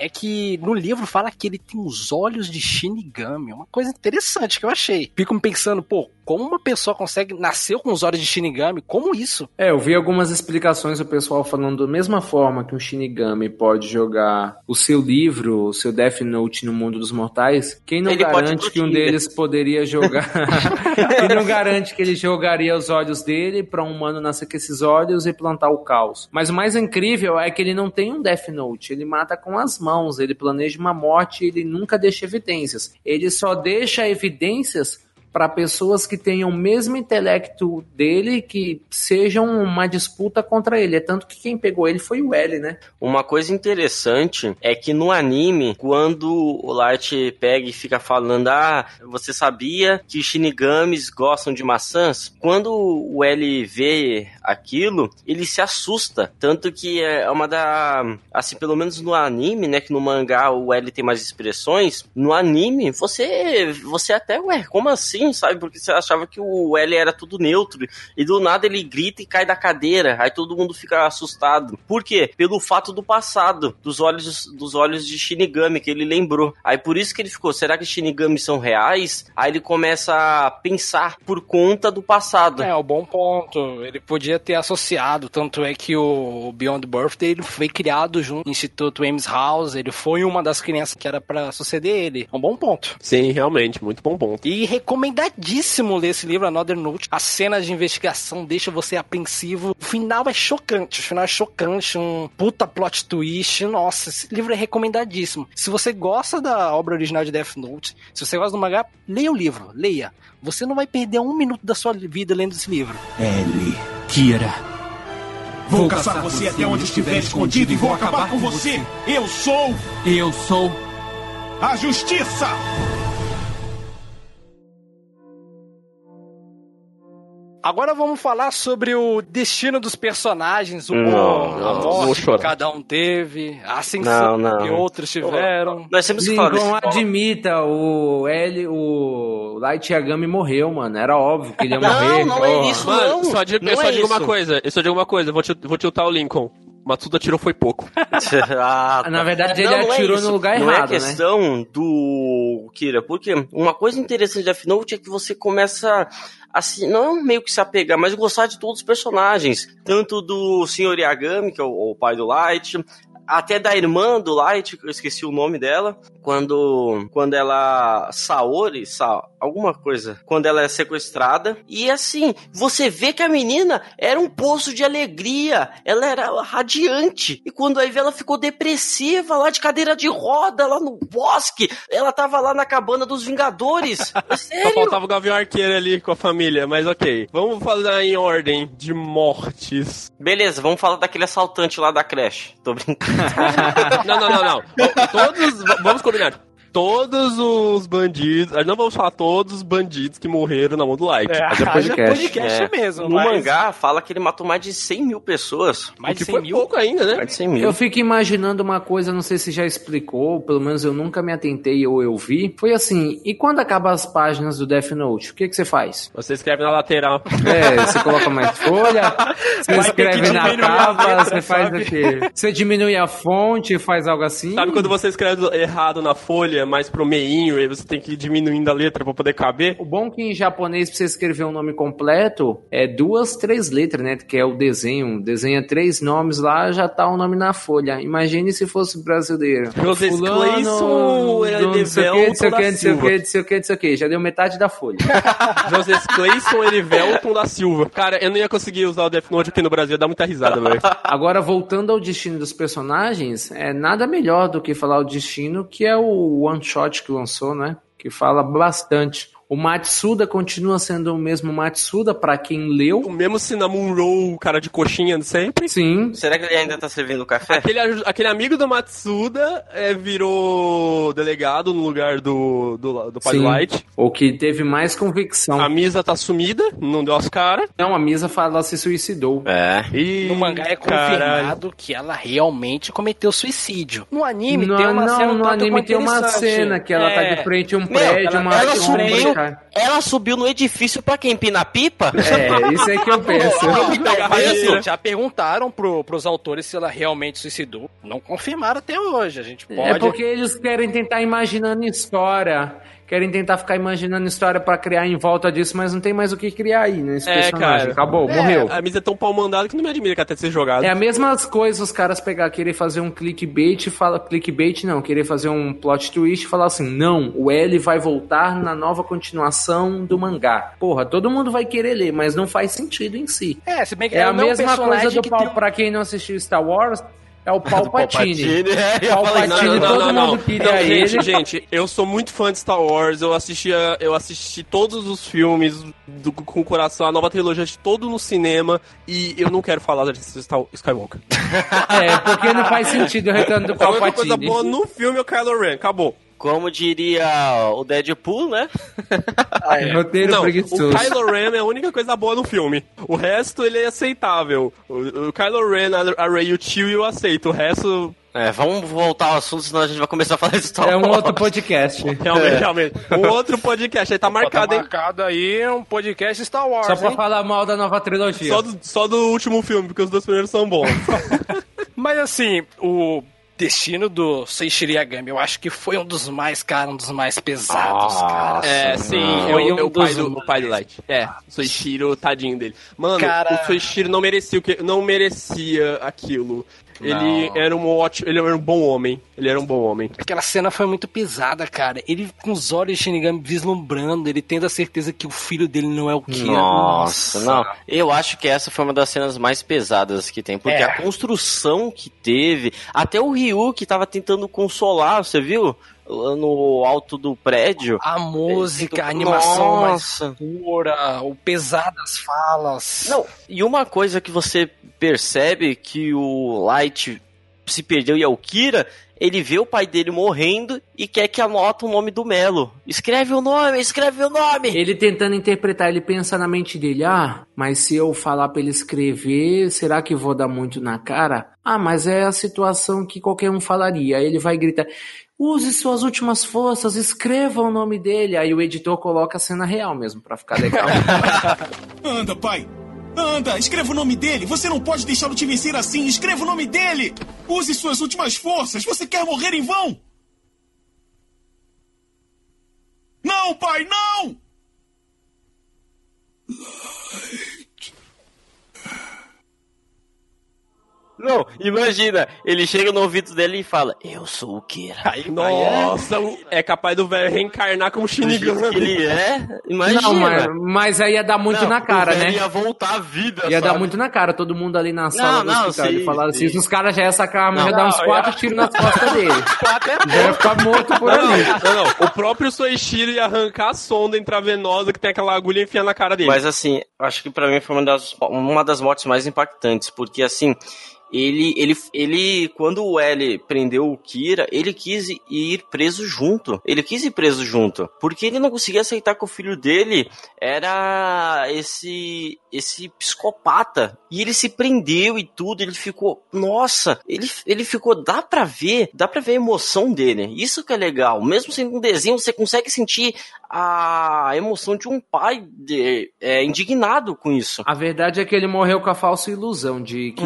é que no livro fala que ele tem os olhos de Shinigami. Uma coisa interessante que eu achei. Fico me pensando, pô, como uma pessoa consegue nascer com os olhos de Shinigami? Como isso? É, eu vi algumas explicações do pessoal falando da mesma forma que um Shinigami pode jogar o seu livro, o seu Death Note no mundo dos mortais. Quem não Ele garante que um deles poderia jogar? Quem não garante que ele jogaria os olhos dele para um humano nascer com esses olhos e plantar o caos? Mas o mais incrível é que ele não tem um Death Note. Ele mata com as mãos. Ele planeja uma morte. Ele nunca deixa evidências. Ele só deixa evidências para pessoas que tenham o mesmo intelecto dele, que sejam uma disputa contra ele. É tanto que quem pegou ele foi o L, né? Uma coisa interessante é que no anime, quando o Light pega e fica falando, ah, você sabia que Shinigamis gostam de maçãs? Quando o L vê aquilo, ele se assusta. Tanto que é uma da. Assim, pelo menos no anime, né? Que no mangá o L tem mais expressões. No anime, você. Você até, ué, como assim? Sabe? Porque você achava que o L era tudo neutro. E do nada ele grita e cai da cadeira. Aí todo mundo fica assustado. Por quê? Pelo fato do passado, dos olhos, dos olhos de Shinigami, que ele lembrou. Aí por isso que ele ficou, será que Shinigamis são reais? Aí ele começa a pensar por conta do passado. É, o bom ponto. Ele podia ter associado, tanto é que o Beyond Birthday ele foi criado junto ao Instituto Ames House, ele foi uma das crianças que era pra suceder ele. É um bom ponto. Sim, realmente, muito bom ponto. E recomendadíssimo ler esse livro, Another Note. As cenas de investigação deixam você apreensivo. O final é chocante. O final é chocante. Um puta plot twist. Nossa, esse livro é recomendadíssimo. Se você gosta da obra original de Death Note, se você gosta do mangá, leia o livro. Leia. Você não vai perder um minuto da sua vida lendo esse livro. L. Kira. Vou caçar você até onde estiver escondido e vou acabar com você. Eu sou Eu sou. a justiça. Agora vamos falar sobre o destino dos personagens, o Não, a não, vou morte que cada um teve, a ascensão Não, não. que outros tiveram. Nós temos que falar Lincoln, desse... admita, o L, o Light Yagami morreu, mano. Era óbvio que ele ia Não, morrer. não é porra. isso. Mano, não, só digo, não eu só é digo uma isso. coisa, eu só digo uma coisa, vou, vou tiltar o Lincoln. Matsuda tirou foi pouco. Ah, tá. Na verdade, ele Não, não é atirou no lugar não errado, é né? questão do Kira, porque uma coisa interessante de Death Note é que você começa assim, não meio que se apegar, mas gostar de todos os personagens, tanto do Sr. Yagami, que é o, o pai do Light, até da irmã do Light, que eu esqueci o nome dela, quando quando ela Saori, Sa, alguma coisa, quando ela é sequestrada, e assim, você vê que a menina era um poço de alegria, ela era radiante, e quando aí vê ela ficou depressiva lá de cadeira de roda lá no bosque, ela tava lá na cabana dos Vingadores. É Só sério? faltava o Gavião Arqueiro ali com a família, mas ok. Vamos falar em ordem de mortes. Beleza, vamos falar daquele assaltante lá da creche. Tô brincando. Não, não, não, não. Todos, vamos combinar. Todos os bandidos. ah, Não vamos falar todos os bandidos que morreram na mão do Light. É, Mas é podcast. podcast É. mesmo. No mas mangá fala que ele matou mais de 100 mil pessoas. mais o de que 100 foi mil. pouco ainda, né? Mais de 100 mil. Eu fico imaginando uma coisa, não sei se já explicou, pelo menos eu nunca me atentei ou eu vi. Foi assim, e quando acaba as páginas do Death Note, o que, que você faz? Você escreve na lateral. É, você coloca mais folha, você Vai escreve na capa, letra, você faz sabe? o quê? Você diminui a fonte, faz algo assim? Sabe quando você escreve errado na folha, mais pro meinho, e você tem que ir diminuindo a letra pra poder caber? O bom que em japonês, pra você escrever um nome completo, é duas, três letras, né? Que é o desenho. Desenha três nomes lá, já tá o nome na folha. Imagine se fosse brasileiro. José Cleison sei o que, que, não sei o que, não sei o que, não sei o que. Já deu metade da folha. José Cleison Erivelton da Silva. Cara, eu não ia conseguir usar o Death Note aqui no Brasil, dá muita risada, velho. Agora, voltando ao destino dos personagens, é nada melhor do que falar o destino, que é o one shot que lançou, né? Que fala bastante. O Matsuda continua sendo o mesmo Matsuda pra quem leu. O mesmo Cinnamon Roll, cara de coxinha de sempre. Sim. Será que ele ainda tá servindo café? Aquele, aquele amigo do Matsuda é, virou delegado no lugar do, do, do Pai Sim. Light. O que teve mais convicção. A Misa tá sumida, não deu as caras. Não, a Misa fala ela se suicidou. É. E No mangá é confirmado que ela realmente cometeu suicídio. No anime No, tem uma não, cena um no anime tem uma cena que ela tá É. de frente a um Meu, prédio, ela- uma ela uma Ela subiu no edifício pra quem? Empina pipa? É, isso aí que eu penso. Então, mas assim, já perguntaram pro, pros autores se ela realmente suicidou. Não confirmaram até hoje. A gente pode. É porque eles querem tentar imaginando história. Querem tentar ficar imaginando história pra criar em volta disso, mas não tem mais o que criar aí nesse É, personagem. cara. Acabou, É, morreu. A Misa é tão pau mandado que não me admira que até ser jogado. É a mesma coisa os caras pegar, querer fazer um clickbait e fala clickbait não, querer fazer um plot twist e falar assim, não, o L vai voltar na nova continuação do mangá. Porra, todo mundo vai querer ler, mas não faz sentido em si. É, se bem que É a um mesma coisa do pau, tem pra quem não assistiu Star Wars, é o Palpatine. É, eu falei, Palpatine, todo mundo queria Não, ele. gente, gente, eu sou muito fã de Star Wars, eu assistia, eu assisti todos os filmes do- com o coração, a nova trilogia de todo no cinema, e eu não quero falar de Star Skywalker. É, porque não faz sentido o retorno do A única coisa Palpatine. boa no filme é o Kylo Ren, acabou. Como diria o Deadpool, né? Roteiro Não, preguiçoso. o Kylo Ren é a única coisa boa no filme. O resto, ele é aceitável. O, o Kylo Ren, a, a Rey e o Tio eu aceito. O resto, É, vamos voltar ao assunto, senão a gente vai começar a falar de Star É um Wars. outro podcast. realmente, realmente. Um outro podcast, aí tá Ó, tá marcado, hein? marcado aí um podcast Star Wars. Só pra hein? falar mal da nova trilogia. Só do, só do último filme, porque os dois primeiros são bons. Mas assim, o destino do Seishiri Yagami, eu acho que foi um dos mais, cara, um dos mais pesados, cara. É, sim, Foi um eu, o, pai dos do, o pai do Light. É, o Soichiro, tadinho dele. Mano, Cara- o Soichiro não merecia o que não merecia aquilo. Ele era um ótimo, ele era um bom homem. Ele era um bom homem. Aquela cena foi muito pesada, cara. Ele com os olhos de Shinigami vislumbrando, ele tendo a certeza que o filho dele não é o Kira. Nossa, não. Eu acho que essa foi uma das cenas mais pesadas que tem, porque É. a construção que teve, até o Ryu que tava tentando consolar, você viu? Lá No alto do prédio. A música, a animação Nossa. mais pura, o pesar das falas. Não, e uma coisa que você percebe que o Light se perdeu e é o Kira, ele vê o pai dele morrendo e quer que anota o nome do Melo. Escreve o nome, escreve o nome! Ele tentando interpretar, ele pensa na mente dele, ah, mas se eu falar pra ele escrever, será que vou dar muito na cara? Ah, mas é a situação que qualquer um falaria. Aí ele vai gritar, use suas últimas forças, escreva o nome dele. Aí o editor coloca a cena real mesmo, pra ficar legal. Anda, pai! Anda, escreva o nome dele! Você não pode deixá-lo te vencer assim! Escreva o nome dele! Use suas últimas forças! Você quer morrer em vão? Não, pai, não! Não, imagina, ele chega no ouvido dele e fala, eu sou o Kira. Aí, Nossa, o- é capaz do velho reencarnar como do Shinigami. ele é, imagina. Não, mas, mas aí ia dar muito Não, na cara, né? ia voltar à vida, Ia dar sabe? muito na cara, todo mundo ali na sala do não, hospital. sim, ele falava assim, os caras já iam sacar a Não, já dar uns quatro ia- tiros nas costas dele. é já ia ficar morto por ali. Não, não, o próprio Soichiro ia arrancar a sonda intravenosa que tem aquela agulha e enfiar na cara dele. Mas assim, acho que pra mim foi uma das, uma das mortes mais impactantes, porque assim, ele, ele, ele, quando o L prendeu o Kira, ele quis ir preso junto. Ele quis ir preso junto, porque ele não conseguia aceitar que o filho dele era esse, esse psicopata. E ele se prendeu e tudo, ele ficou, nossa, ele, ele ficou, dá pra ver, dá pra ver a emoção dele. Isso que é legal. Mesmo sendo um desenho, você consegue sentir a emoção de um pai de- é, indignado com isso. A verdade é que ele morreu com a falsa ilusão de que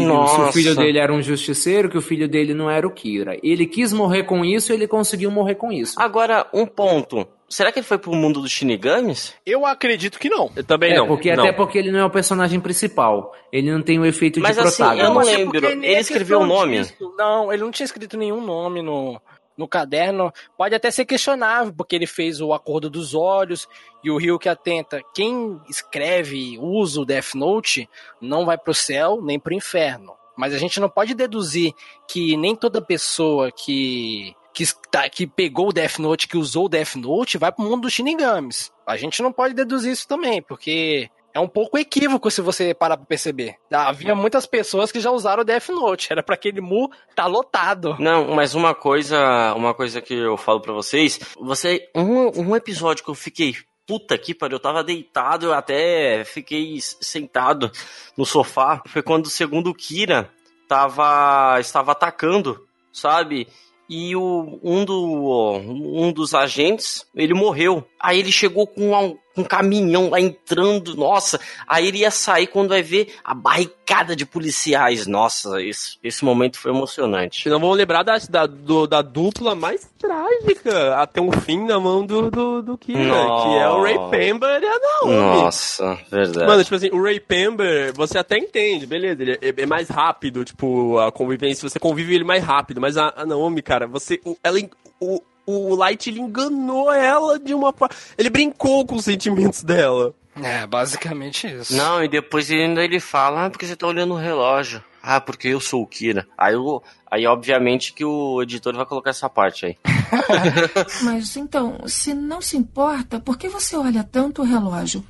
o filho dele era um justiceiro, que o filho dele não era o Kira. Ele quis morrer com isso e ele conseguiu morrer com isso. Agora, um ponto. Será que ele foi pro mundo dos Shinigamis? Eu acredito que não. Eu também é, não. porque não. até porque ele não é o personagem principal. Ele não tem o efeito Mas de assim, protagonista. eu não mas é lembro. nem Ele é escreveu o nome? disso. Não, ele não tinha escrito nenhum nome no, no caderno. Pode até ser questionável, porque ele fez o Acordo dos Olhos e o Rio que atenta. Quem escreve, usa o Death Note, não vai pro céu nem pro inferno. Mas a gente não pode deduzir que nem toda pessoa que que, tá, que pegou o Death Note, que usou o Death Note, vai pro mundo dos Shinigamis. A gente não pode deduzir isso também, porque é um pouco equívoco se você parar pra perceber. Havia muitas pessoas que já usaram o Death Note, era para aquele Mu tá lotado. Não, mas uma coisa, uma coisa que eu falo para vocês, você um, um episódio que eu fiquei puta que pariu, eu tava deitado, eu até fiquei sentado no sofá, foi quando o segundo Kira tava estava atacando, sabe? E o, um, do, um dos agentes, ele morreu. Aí ele chegou com um, caminhão lá entrando, nossa. Aí ele ia sair quando vai ver a barricada de policiais. Nossa, esse, esse momento foi emocionante. Não vamos lembrar da, da, do, da dupla mais trágica até um fim na mão do, do, do Kira, que é o Ray Pember e a Naomi. Nossa, verdade. Mano, tipo assim, o Ray Pember, você até entende, beleza, ele é, é mais rápido, tipo, a convivência, você convive ele mais rápido, mas a, a Naomi, cara, você, ela, o, o Light ele enganou ela de uma forma. Ele brincou com os sentimentos dela. É, basicamente isso. Não, e depois ainda ele fala, ah, porque você tá olhando o relógio. Ah, porque eu sou o Kira. Aí, eu, aí obviamente que o editor vai colocar essa parte aí. Mas então, se não se importa, por que você olha tanto o relógio?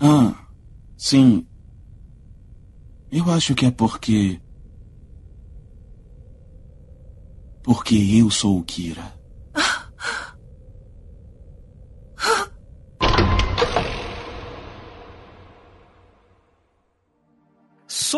Ah, sim. Eu acho que é porque. Porque eu sou o Kira.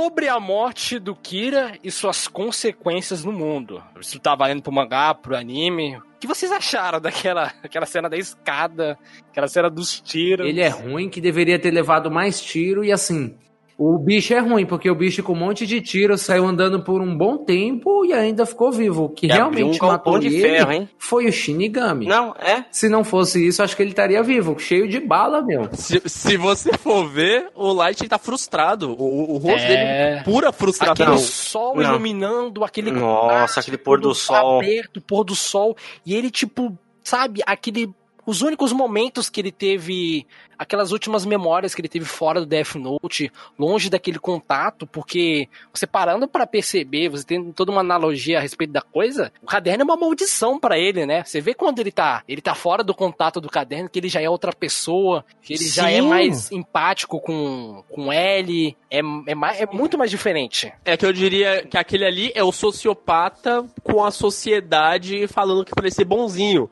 Sobre a morte do Kira e suas consequências no mundo. Isso tá valendo pro mangá, pro anime. O que vocês acharam daquela, daquela cena da escada, aquela cena dos tiros? Ele é ruim que deveria ter levado mais tiro e assim, o bicho é ruim, porque o bicho com um monte de tiro saiu andando por um bom tempo e ainda ficou vivo. O que e realmente um matou de ele ferro, hein? foi o Shinigami. Não, é? Se não fosse isso, acho que ele estaria vivo, cheio de bala, meu. Se, se você for ver, o Light tá frustrado. O, o rosto é... dele pura frustração. Aquele sol não. iluminando, aquele... Nossa, aquele pôr do sol. Aberto, pôr do sol. E ele, tipo, sabe, aquele os únicos momentos que ele teve, aquelas últimas memórias que ele teve fora do Death Note, longe daquele contato, porque você parando para perceber, você tem toda uma analogia a respeito da coisa, o caderno é uma maldição para ele, né? Você vê quando ele tá, ele tá fora do contato do caderno, que ele já é outra pessoa, que ele Sim. já é mais empático com, com ele, é, é, mais, é muito mais diferente. É que eu diria que aquele ali é o sociopata com a sociedade falando que pra ser bonzinho.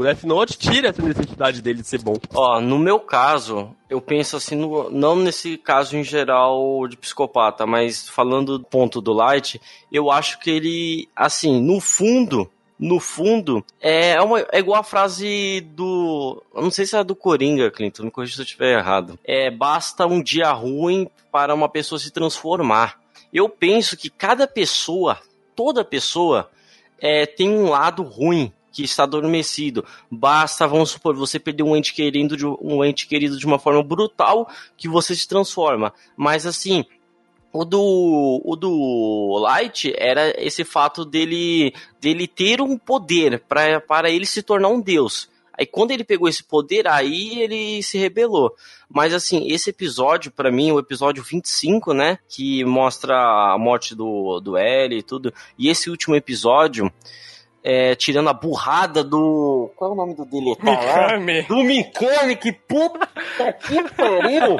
O Note tira essa necessidade dele de ser bom. Ó, no meu caso, eu penso assim, no, não nesse caso em geral de psicopata, mas falando do ponto do Light, eu acho que ele, assim, no fundo, no fundo, é, uma, é igual a frase do. Eu não sei se é do Coringa, Clinton, me corrija se eu estiver errado. É, basta um dia ruim para uma pessoa se transformar. Eu penso que cada pessoa, toda pessoa, é, tem um lado ruim que está adormecido. Basta, vamos supor, você perder um ente querido de, um ente querido de uma forma brutal que você se transforma. Mas assim, o do, o do Light era esse fato dele, dele ter um poder pra, para ele se tornar um deus. Aí quando ele pegou esse poder, aí ele se rebelou. Mas assim, esse episódio, para mim, o episódio 25, né? Que mostra a morte do, do L e tudo. E esse último episódio, é, tirando a burrada do. Qual é o nome do dele? Mikami. Do Mikami, que puta que pariu!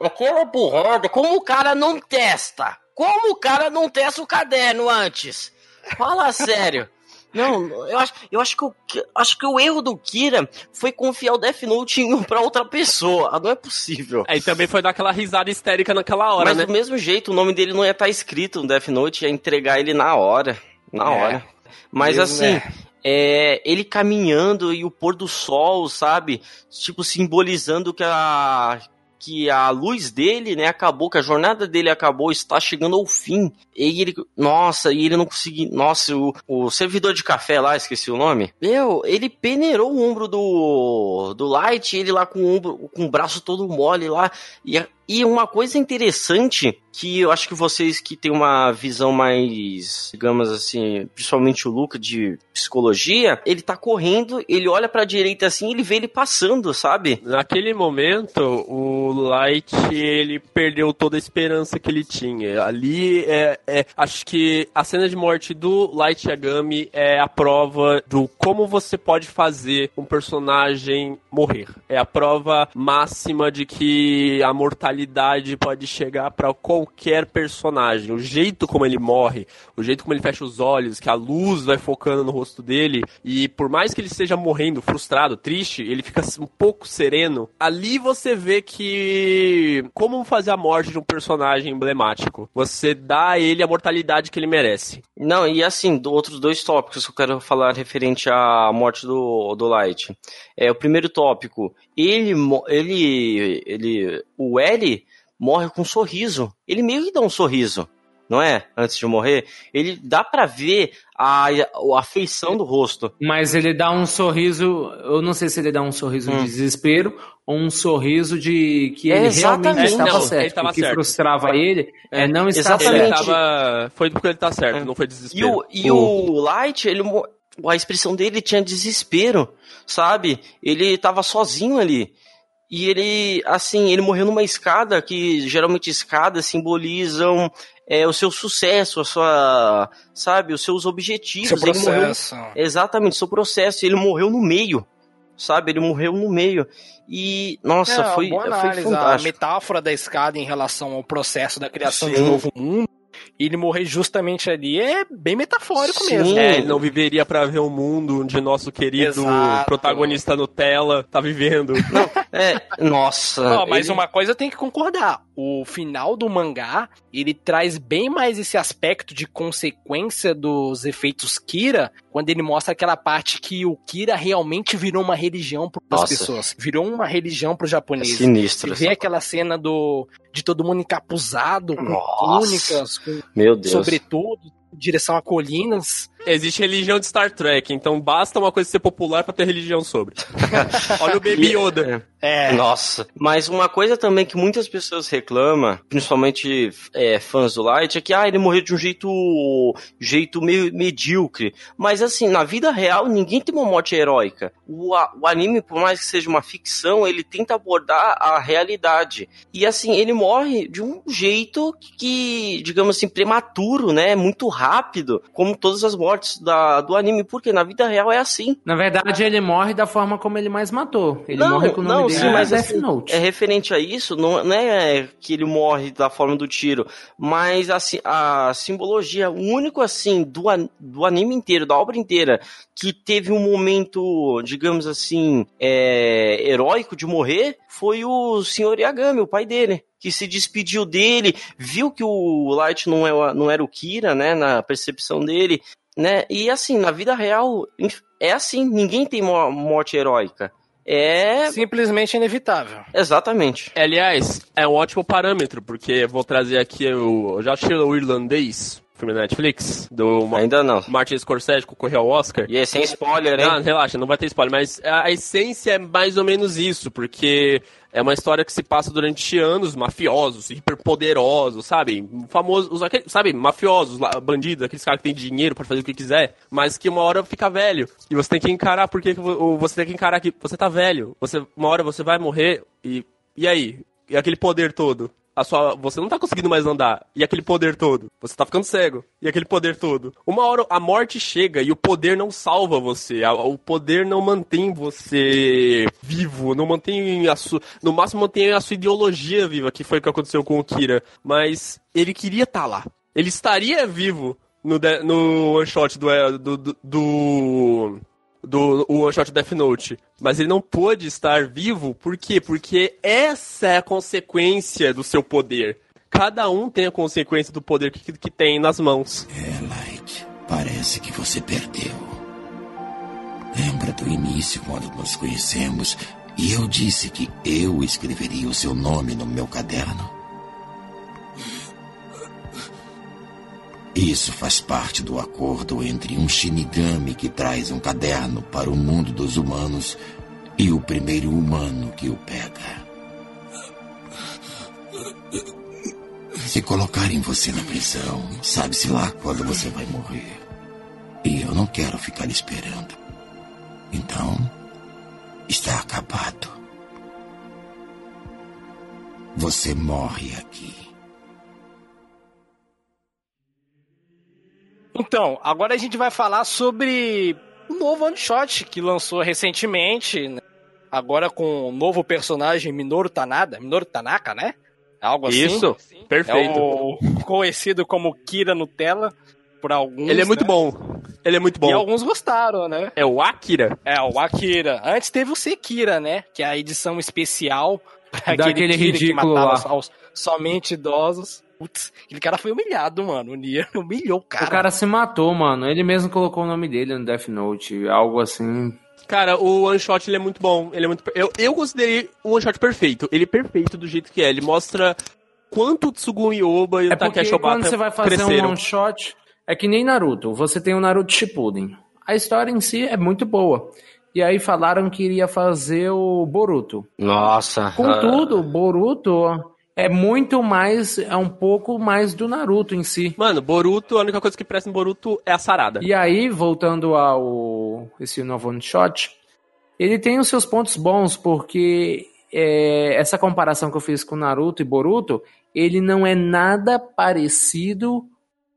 Aquela burrada, como o cara não testa? Como o cara não testa o caderno antes? Fala sério. Não, eu acho, eu acho que, o, acho que o erro do Kira foi confiar o Death Note pra outra pessoa. Não é possível. Aí também foi dar aquela risada histérica naquela hora, Mas né? do mesmo jeito, o nome dele não ia estar tá escrito no Death Note, ia entregar ele na hora. Na é. hora. Mas assim, né? é, ele caminhando e o pôr do sol, sabe? Tipo, simbolizando que a, que a luz dele, né, acabou, que a jornada dele acabou, está chegando ao fim. E ele, nossa, e ele não conseguiu, nossa, o, o servidor de café lá, esqueci o nome. Meu, ele peneirou o ombro do do Light, ele lá com o ombro, com o braço todo mole lá, e E uma coisa interessante que eu acho que vocês que têm uma visão mais, digamos assim, principalmente o Luca de psicologia, ele tá correndo, ele olha pra direita assim, ele vê ele passando, sabe? Naquele momento, o Light, ele perdeu toda a esperança que ele tinha. Ali, é, é, acho que a cena de morte do Light Yagami é a prova do como você pode fazer um personagem morrer. É a prova máxima de que a mortalidade pode chegar para qualquer personagem. O jeito como ele morre, o jeito como ele fecha os olhos, que a luz vai focando no rosto dele, e por mais que ele esteja morrendo, frustrado, triste, ele fica um pouco sereno. Ali você vê que. Como fazer a morte de um personagem emblemático? Você dá a ele a mortalidade que ele merece. Não, e assim, do, outros dois tópicos que eu quero falar referente à morte do, do Light. É, o primeiro tópico, ele, ele, ele, o L morre com um sorriso. Ele meio que dá um sorriso, não é? Antes de morrer. Ele dá para ver a, a feição do rosto. Mas ele dá um sorriso, eu não sei se ele dá um sorriso hum. de desespero ou um sorriso de que ele realmente estava não, certo. Ele tava o que certo. frustrava ele é, é não estar exatamente. certo. Ele tava, foi porque ele tá certo, é. não foi desespero. E o, e o Light, ele a expressão dele tinha desespero, sabe? Ele tava sozinho ali. E ele, assim, ele morreu numa escada que geralmente escadas simbolizam é, o seu sucesso, a sua, sabe, os seus objetivos. Seu processo. Morreu, exatamente, seu processo. Ele morreu no meio, sabe? Ele morreu no meio. E, nossa, é, foi, foi fantástico. A metáfora da escada em relação ao processo da criação Sim. de um novo mundo ele morrer justamente ali é bem metafórico Sim. mesmo. É, ele não viveria para ver o mundo onde nosso querido Exato. protagonista Nutella tá vivendo. Não, é, nossa. Não, mas ele... uma coisa tem que concordar. O final do mangá, ele traz bem mais esse aspecto de consequência dos efeitos Kira, quando ele mostra aquela parte que o Kira realmente virou uma religião para as pessoas. Virou uma religião para os japoneses. É sinistro. Você vê aquela cena do de todo mundo encapuzado, com túnicas, com Meu Deus. sobretudo, direção a colinas. Existe religião de Star Trek, então basta uma coisa ser popular para ter religião sobre. Olha o Baby Yoda. É. Nossa. Mas uma coisa também que muitas pessoas reclamam, principalmente é, fãs do Light, é que ah, ele morreu de um jeito jeito meio medíocre. Mas assim, na vida real, ninguém tem uma morte heróica. O, o anime, por mais que seja uma ficção, ele tenta abordar a realidade. E assim, ele morre de um jeito que, digamos assim, prematuro, né? Muito rápido, como todas as mortes da, do anime, porque na vida real é assim. Na verdade, ele morre da forma como ele mais matou. Ele não, morre com o nome não, Sim, mas assim, é referente a isso, não, não é que ele morre da forma do tiro, mas assim, a simbologia, o único assim do, do anime inteiro, da obra inteira, que teve um momento, digamos assim, é, heróico de morrer, foi o Sr. Yagami, o pai dele que se despediu dele, viu que o Light não, é, não era o Kira, né, na percepção dele, né, e assim, na vida real, é assim, ninguém tem morte heróica é. Simplesmente inevitável. Exatamente. Aliás, é um ótimo parâmetro, porque vou trazer aqui o. Já achei o irlandês, filme da Netflix, do Ainda não. Martin Scorsese, que concorreu ao Oscar. E é sem spoiler, hein? Não, relaxa, não vai ter spoiler, mas a essência é mais ou menos isso, porque é uma história que se passa durante anos, mafiosos, hiperpoderosos, sabe? Famosos, sabe? Mafiosos, bandidos, aqueles caras que têm dinheiro para fazer o que quiser, mas que uma hora fica velho. E você tem que encarar porque você tem que encarar que você tá velho. Você, uma hora você vai morrer e. E aí? E aquele poder todo? A sua, você não tá conseguindo mais andar. E aquele poder todo. Você tá ficando cego. E aquele poder todo. Uma hora a morte chega e o poder não salva você. o poder não mantém você vivo. Não mantém a sua. No máximo mantém a sua ideologia viva, que foi o que aconteceu com o Kira. Mas ele queria estar tá lá. Ele estaria vivo no, no one shot do, do, do, do One Shot Death Note. Mas ele não pôde estar vivo, por quê? Porque essa é a consequência do seu poder. Cada um tem a consequência do poder que, que tem nas mãos. É, Light, parece que você perdeu. Lembra do início, quando nos conhecemos, e eu disse que eu escreveria o seu nome no meu caderno? Isso faz parte do acordo entre um Shinigami que traz um caderno para o mundo dos humanos e o primeiro humano que o pega. Se colocarem você na prisão, sabe-se lá quando você vai morrer. E eu não quero ficar esperando. Então, está acabado. Você morre aqui. Então, agora a gente vai falar sobre o novo one shot que lançou recentemente, né? agora com o novo personagem Minoru Tanada, Minoru Tanaka, né? Algo assim. Isso, perfeito. É o conhecido como Kira Nutella por alguns. Ele é muito né? bom. Ele é muito bom. E alguns gostaram, né? É o Akira? É, o Akira. Antes teve o Sekira, né? Que é a edição especial Daquele aquele Kira ridículo que matava lá. aos- somente idosos. Putz, aquele cara foi humilhado, mano. O Nier humilhou o cara. O cara se matou, mano. Ele mesmo colocou o nome dele no Death Note. Algo assim. Cara, o one shot ele é muito bom. Ele é muito. Eu, eu considerei o one shot perfeito. Ele é perfeito do jeito que é. Ele mostra quanto o Tsugun Yoba e o É Takeshi Obata quando você vai fazer cresceram. um one shot, é que nem Naruto. Você tem o Naruto Shippuden. A história em si é muito boa. E aí falaram que iria fazer o Boruto. Nossa. Contudo, Boruto é muito mais, é um pouco mais do Naruto em si. Mano, Boruto, a única coisa que presta em Boruto é a sarada. E aí, voltando ao esse novo one shot, ele tem os seus pontos bons, porque é, essa comparação que eu fiz com Naruto e Boruto, ele não é nada parecido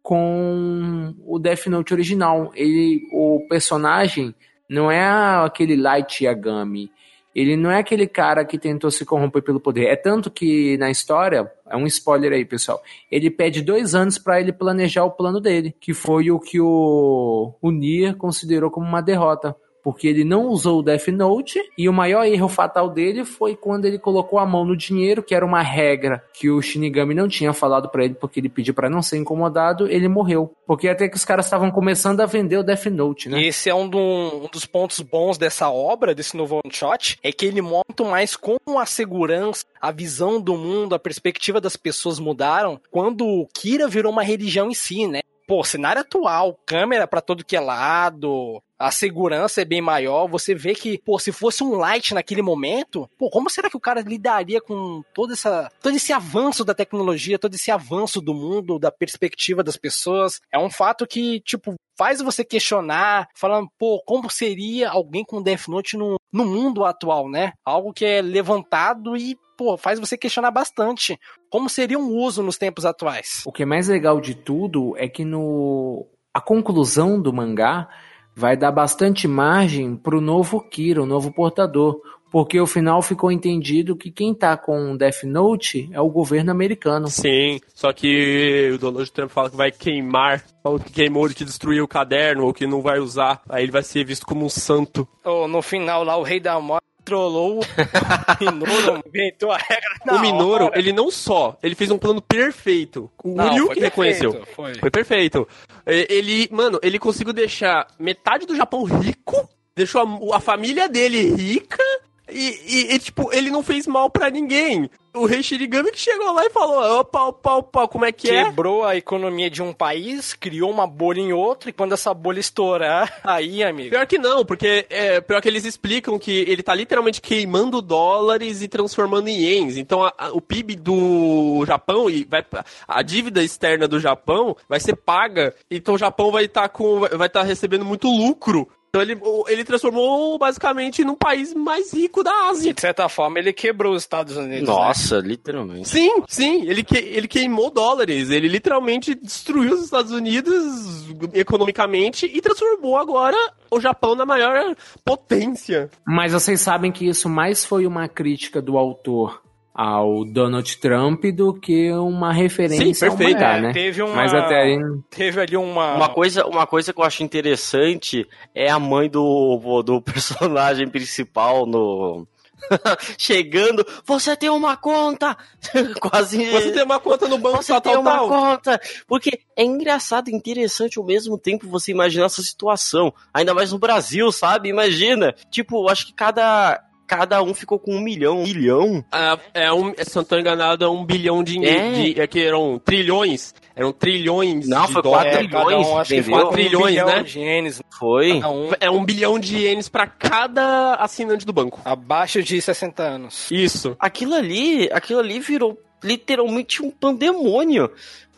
com o Death Note original. Ele, o personagem não é aquele Light Yagami. Ele não é aquele cara que tentou se corromper pelo poder. É tanto que na história, é um spoiler aí, pessoal. Ele pede dois anos para ele planejar o plano dele, que foi o que o, o Nier considerou como uma derrota. Porque ele não usou o Death Note e o maior erro fatal dele foi quando ele colocou a mão no dinheiro, que era uma regra que o Shinigami não tinha falado para ele, porque ele pediu para não ser incomodado, ele morreu. Porque até que os caras estavam começando a vender o Death Note, né? E esse é um, do- um dos pontos bons dessa obra, desse novo one shot, é que ele muito mais como a segurança, a visão do mundo, a perspectiva das pessoas mudaram quando o Kira virou uma religião em si, né? Pô, cenário atual, câmera pra todo que é lado, a segurança é bem maior, você vê que, pô, se fosse um light naquele momento, pô, como será que o cara lidaria com toda essa, todo esse avanço da tecnologia, todo esse avanço do mundo, da perspectiva das pessoas? É um fato que, tipo, faz você questionar, falando, pô, como seria alguém com Death Note no, no mundo atual, né? Algo que é levantado e, pô, faz você questionar bastante. Como seria um uso nos tempos atuais? O que é mais legal de tudo é que no a conclusão do mangá vai dar bastante margem pro novo Kira, o novo portador, porque o final ficou entendido que quem tá com o Death Note é o governo americano. Sim, só que o Donald Trump fala que vai queimar, ou que queimou, que destruiu o caderno, ou que não vai usar. Aí ele vai ser visto como um santo. Ou no final lá, o Rei da Morte trollou o Minoru, inventou a regra. o Minoru, hora. ele não só, ele fez um plano perfeito. O Não, Ryu que reconheceu. Foi. Foi perfeito. Ele, mano, ele conseguiu deixar metade do Japão rico, deixou a, a família dele rica, e, e- e, tipo, ele não fez mal pra ninguém. O rei Shinigami que chegou lá e falou, opa, opa, opa, como é que é? Quebrou a economia de um país, criou uma bolha em outro, e quando essa bolha estourar, aí, amigo. Pior que não, porque é, pior que eles explicam que ele tá literalmente queimando dólares e transformando em ienes. Então a- a- o PIB do Japão e vai a dívida externa do Japão vai ser paga. Então o Japão vai estar com vai estar recebendo muito lucro. Então ele, ele transformou basicamente num país mais rico da E Ásia. de certa forma ele quebrou os Estados Unidos. né? Nossa, literalmente. Sim, sim, ele, que, ele queimou dólares, ele literalmente destruiu os Estados Unidos economicamente e transformou agora o Japão na maior potência. Mas vocês sabem que isso mais foi uma crítica do autor ao Donald Trump do que uma referência Sim, perfeito. ao mangá, É, né? teve uma. Mas até aí... Teve ali uma. Uma coisa, uma coisa que eu acho interessante é a mãe do, do personagem principal no. Chegando, você tem uma conta! Quase. Você tem uma conta no banco Você tal, tem tal, uma tal. conta! Porque é engraçado e interessante ao mesmo tempo você imaginar essa situação. Ainda mais no Brasil, sabe? Imagina. Tipo, eu acho que cada. Cada um ficou com um milhão. Um milhão? Ah, é um, se eu não tô enganado, é um bilhão de, É. de é que eram trilhões. Eram trilhões Não, de foi dólares. quatro É, cada um, trilhões, acho que foi um Trilhões, bilhão né? de ienes. Foi? Um. É um bilhão de ienes pra cada assinante do banco. Abaixo de 60 anos. Isso. Aquilo ali, aquilo ali virou literalmente um pandemônio.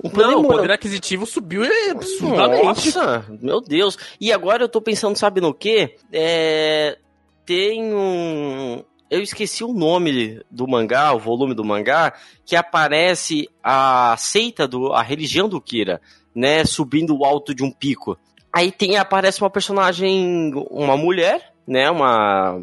Um Não, o pandemônio. poder aquisitivo subiu absurdamente. Nossa, meu Deus. E agora eu tô pensando, sabe no quê? É... Tem um... Eu esqueci o nome do mangá, o volume do mangá, que aparece a seita, do, a religião do Kira, né? Subindo o alto de um pico. Aí tem, aparece uma personagem, uma mulher, né? Uma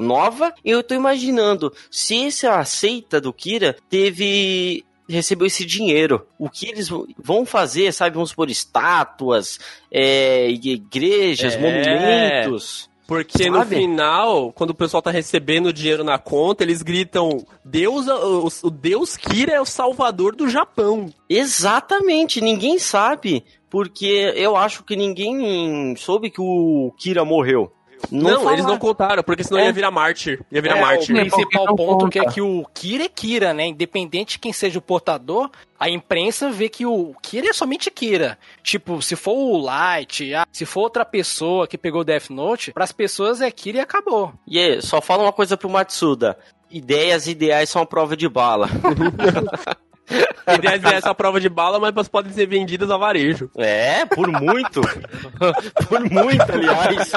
nova. E eu tô imaginando, se essa seita do Kira teve recebeu esse dinheiro. O que eles vão fazer, sabe? Vamos por estátuas, é, igrejas, É. monumentos. Porque no Sabe? final, quando o pessoal tá recebendo dinheiro na conta, eles gritam: Deus, o, o Deus Kira é o salvador do Japão. Exatamente, ninguém sabe. Porque eu acho que ninguém soube que o Kira morreu. Não, fala- eles não contaram, porque senão É. ia virar mártir. Ia virar É, mártir. o principal não ponto que é conta. que o Kira é Kira, né? Independente de quem seja o portador, a imprensa vê que o Kira é somente Kira. Tipo, se for o Light, ah, se for outra pessoa que pegou o Death Note, pras pessoas é Kira e acabou. E aí, só fala uma coisa pro Matsuda. Ideias ideais são a prova de bala. Ideias é essa prova de bala, mas podem ser vendidas a varejo. É, por muito. por muito, aliás.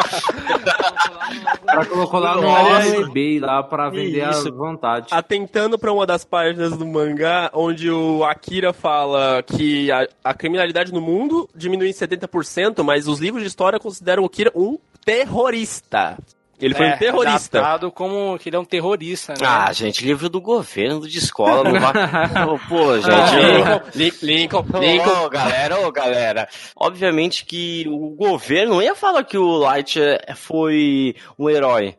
Cara colocou lá no, Nossa. no eBay lá pra vender Isso. à vontade. Atentando pra uma das páginas do mangá, onde o Akira fala que a, a criminalidade no mundo diminui em 70%, mas os livros de história consideram o Kira um terrorista. Ele foi É, um terrorista. Adaptado como que ele é um terrorista, né? Ah, gente, livro do governo, de escola, não vai. Pô, Ah, gente. Lincoln, Lincoln, Ô, Lincoln. galera, ô, galera. Obviamente que o governo não ia falar que o Light é- foi um herói.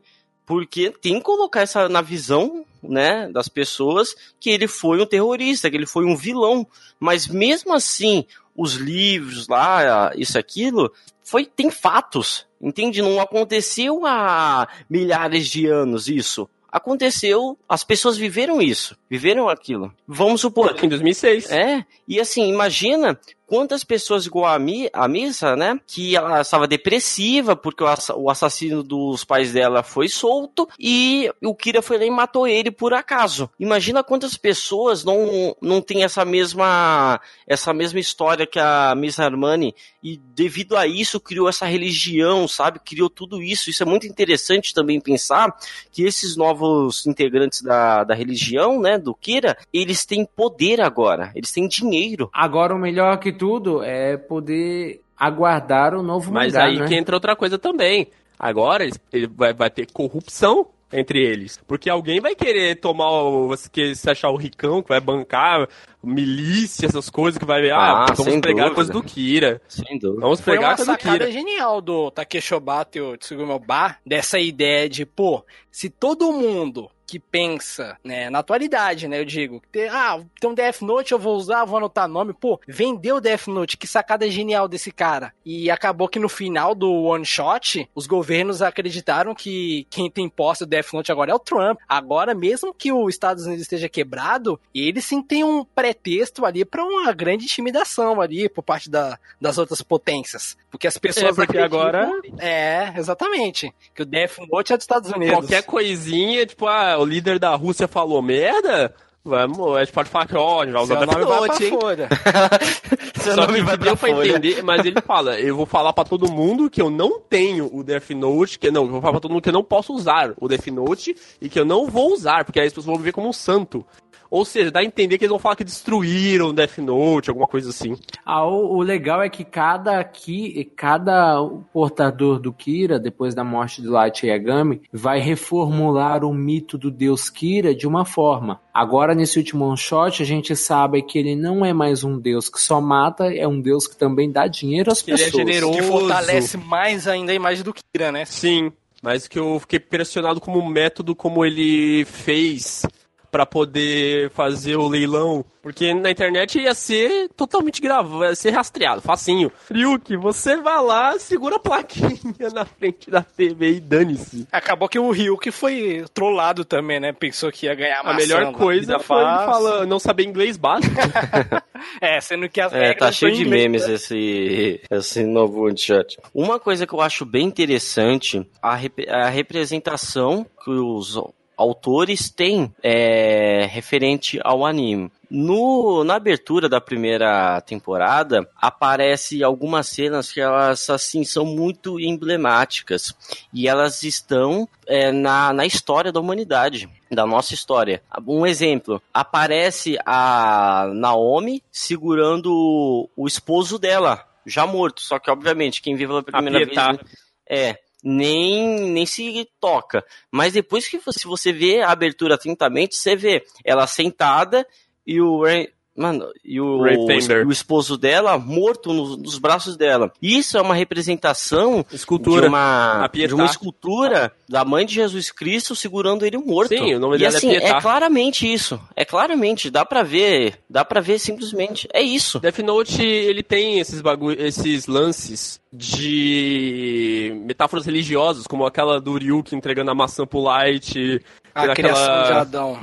Porque tem que colocar essa na visão, né, das pessoas que ele foi um terrorista, que ele foi um vilão. Mas mesmo assim, os livros lá, isso, aquilo, foi, tem fatos. Entende? Não aconteceu há milhares de anos isso. Aconteceu, as pessoas viveram isso, viveram aquilo. Vamos supor, Em 2006. é, e assim, imagina quantas pessoas igual a, Mi, a Missa, né? Que ela estava depressiva porque o, assa- o assassino dos pais dela foi solto e o Kira foi lá e matou ele por acaso. Imagina quantas pessoas não, não tem essa mesma essa mesma história que a Miss Armani e devido a isso criou essa religião, sabe? Criou tudo isso. Isso é muito interessante também pensar que esses novos integrantes da, da religião, né, do Kira, eles têm poder agora, eles têm dinheiro. Agora o melhor que tudo é poder aguardar o novo Mas mangá, aí né? que entra outra coisa também. Agora ele vai, vai ter corrupção entre eles. Porque alguém vai querer tomar o. que se achar o ricão, que vai bancar milícia, essas coisas, que vai ver, ah, Ah, vamos pegar a dúvida. coisa do Kira. Sem dúvida. Vamos Foi pegar a uma coisa do sacada Kira. genial do Takeshi Obata e o Tsugumi Oba, dessa ideia de, pô, se todo mundo que pensa, né, na atualidade, né, eu digo, ah, tem um Death Note, eu vou usar, vou anotar nome, pô, vendeu o Death Note, que sacada genial desse cara. E acabou que no final do One Shot, os governos acreditaram que quem tem posse do Death Note agora é o Trump. Agora, mesmo que os Estados Unidos esteja quebrado, eles sim têm um pretexto ali pra uma grande intimidação ali por parte da, das outras potências. Porque as pessoas É, porque acreditam- agora- É, exatamente. Que o Death Note é dos Estados Unidos. Qualquer coisinha, tipo, ah, o líder da Rússia falou merda, vamos, a gente pode falar que, ó, gente vai usar Seu nome vai Note, pra hein? Seu Só nome que vai deu pra pra folha. entender, mas ele fala, eu vou falar pra todo mundo que eu não tenho o Death Note, que não, eu vou falar pra todo mundo que eu não posso usar o Death Note e que eu não vou usar, porque aí as pessoas vão me ver como um santo. Ou seja, dá a entender que eles vão falar que destruíram o Death Note, alguma coisa assim. Ah, o, o legal é que cada, ki, cada portador do Kira, depois da morte do Light Yagami, vai reformular o mito do deus Kira de uma forma. Agora, nesse último one shot, a gente sabe que ele não é mais um deus que só mata, é um deus que também dá dinheiro às Que ele é pessoas. generoso. Que fortalece mais ainda a imagem do Kira, né? Sim, mas que eu fiquei impressionado como o método como ele fez pra poder fazer o leilão, porque na internet ia ser totalmente gravado, ia ser rastreado, facinho. Ryuki, você vai lá, segura a plaquinha na frente da TV e dane-se. Acabou que o Ryuki foi trollado também, né? Pensou que ia ganhar A maçã melhor na coisa vida foi falar, não saber inglês básico. É, sendo que as É, tá cheio de inglês, memes né? esse, esse novo one-shot. Uma coisa que eu acho bem interessante, a, rep- a representação que os autores têm é, referente ao anime. No, na abertura da primeira temporada, aparece algumas cenas que elas assim são muito emblemáticas. E elas estão é, na, na história da humanidade, da nossa história. Um exemplo, aparece a Naomi segurando o, o esposo dela, já morto, só que obviamente quem vive pela primeira vez é nem, nem se toca. Mas depois que você, você vê a abertura atentamente, você vê ela sentada e o Mano, e o, o, esposo dela morto nos, nos, braços dela. Isso é uma representação escultura. de uma, de uma escultura da mãe de Jesus Cristo segurando ele morto. Sim, o nome e dela assim, é Pietá. É claramente isso. É claramente, dá pra ver. Dá pra ver simplesmente. É isso. Death Note, ele tem esses bagulho, esses lances de metáforas religiosas, como aquela do Ryuki entregando a maçã pro Light. A criação de Adão.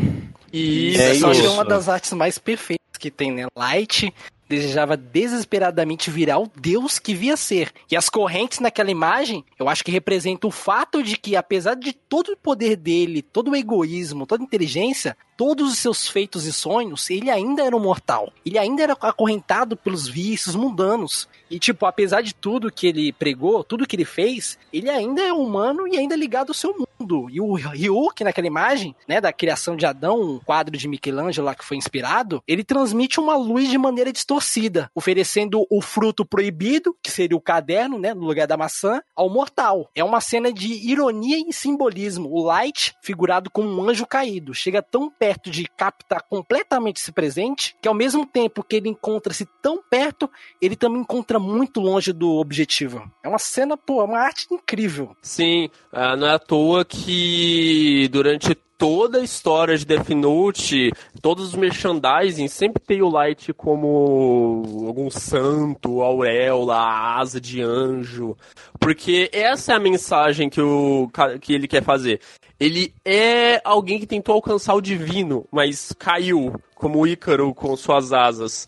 E é isso. é uma das artes mais perfeitas que tem, né? Light desejava desesperadamente virar o Deus que via ser. E as correntes naquela imagem, eu acho que representam o fato de que, apesar de todo o poder dele, todo o egoísmo, toda a inteligência, todos os seus feitos e sonhos, ele ainda era um mortal. Ele ainda era acorrentado pelos vícios mundanos. E, tipo, apesar de tudo que ele pregou, tudo que ele fez, ele ainda é humano e ainda é ligado ao seu mundo. E o Ryuk, naquela imagem, né, da criação de Adão, um quadro de Michelangelo lá que foi inspirado, ele transmite uma luz de maneira distorcida, oferecendo o fruto proibido, que seria o caderno, né, no lugar da maçã, ao mortal. É uma cena de ironia e simbolismo. O Light, figurado como um anjo caído, chega tão de captar completamente esse presente, que ao mesmo tempo que ele encontra-se tão perto, ele também encontra muito longe do objetivo. É uma cena, pô, é uma arte incrível. Sim, uh, não é à toa que durante toda a história de Death Note, todos os merchandising, sempre tem o Light como algum santo, auréola, asa de anjo. Porque essa é a mensagem que, o, que ele quer fazer. Ele é alguém que tentou alcançar o divino, mas caiu, como o Ícaro com suas asas.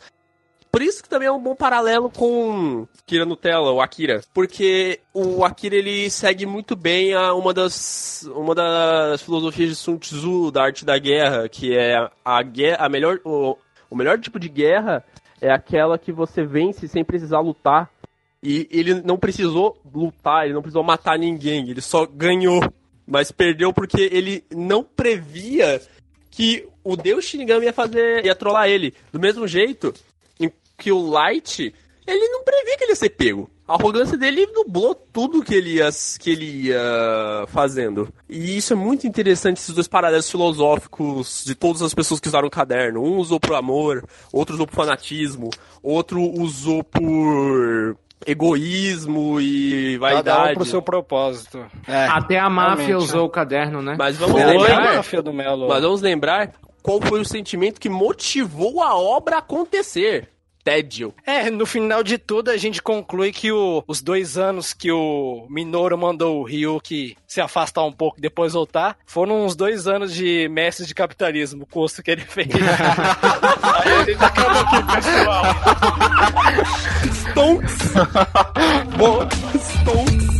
Por isso que também é um bom paralelo com Kira Nutella, o Akira. Porque o Akira ele segue muito bem a uma das, uma das filosofias de Sun Tzu, da arte da guerra, que é a, guerra, a melhor, o, o melhor tipo de guerra é aquela que você vence sem precisar lutar. E ele não precisou lutar, ele não precisou matar ninguém, ele só ganhou. Mas perdeu porque ele não previa que o Deus Shinigami ia fazer, ia trollar ele. Do mesmo jeito que o Light, ele não previa que ele ia ser pego. A arrogância dele nublou tudo que ele ia, que ele ia fazendo. E isso é muito interessante, esses dois paralelos filosóficos de todas as pessoas que usaram o caderno. Um usou por amor, outro usou por fanatismo, outro usou por egoísmo e vaidade. Cada um pro seu propósito. É, Até a máfia realmente. usou o caderno, né? Mas vamos foi lembrar. A máfia do Melo. Mas vamos lembrar qual foi o sentimento que motivou a obra a acontecer tédio. É, no final de tudo a gente conclui que o, os dois anos que o Minoru mandou o Ryuki se afastar um pouco e depois voltar, foram uns dois anos de mestre de capitalismo, o curso que ele fez. Aí a gente acaba aqui, pessoal. Stonks! Bom, Stonks!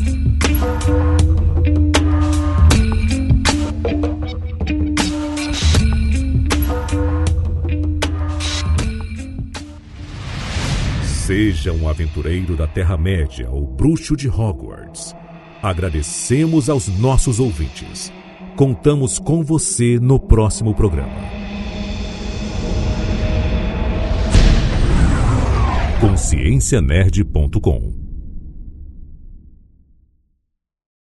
Seja um aventureiro da Terra-média ou bruxo de Hogwarts. Agradecemos aos nossos ouvintes. Contamos com você no próximo programa. Consciencianerd.com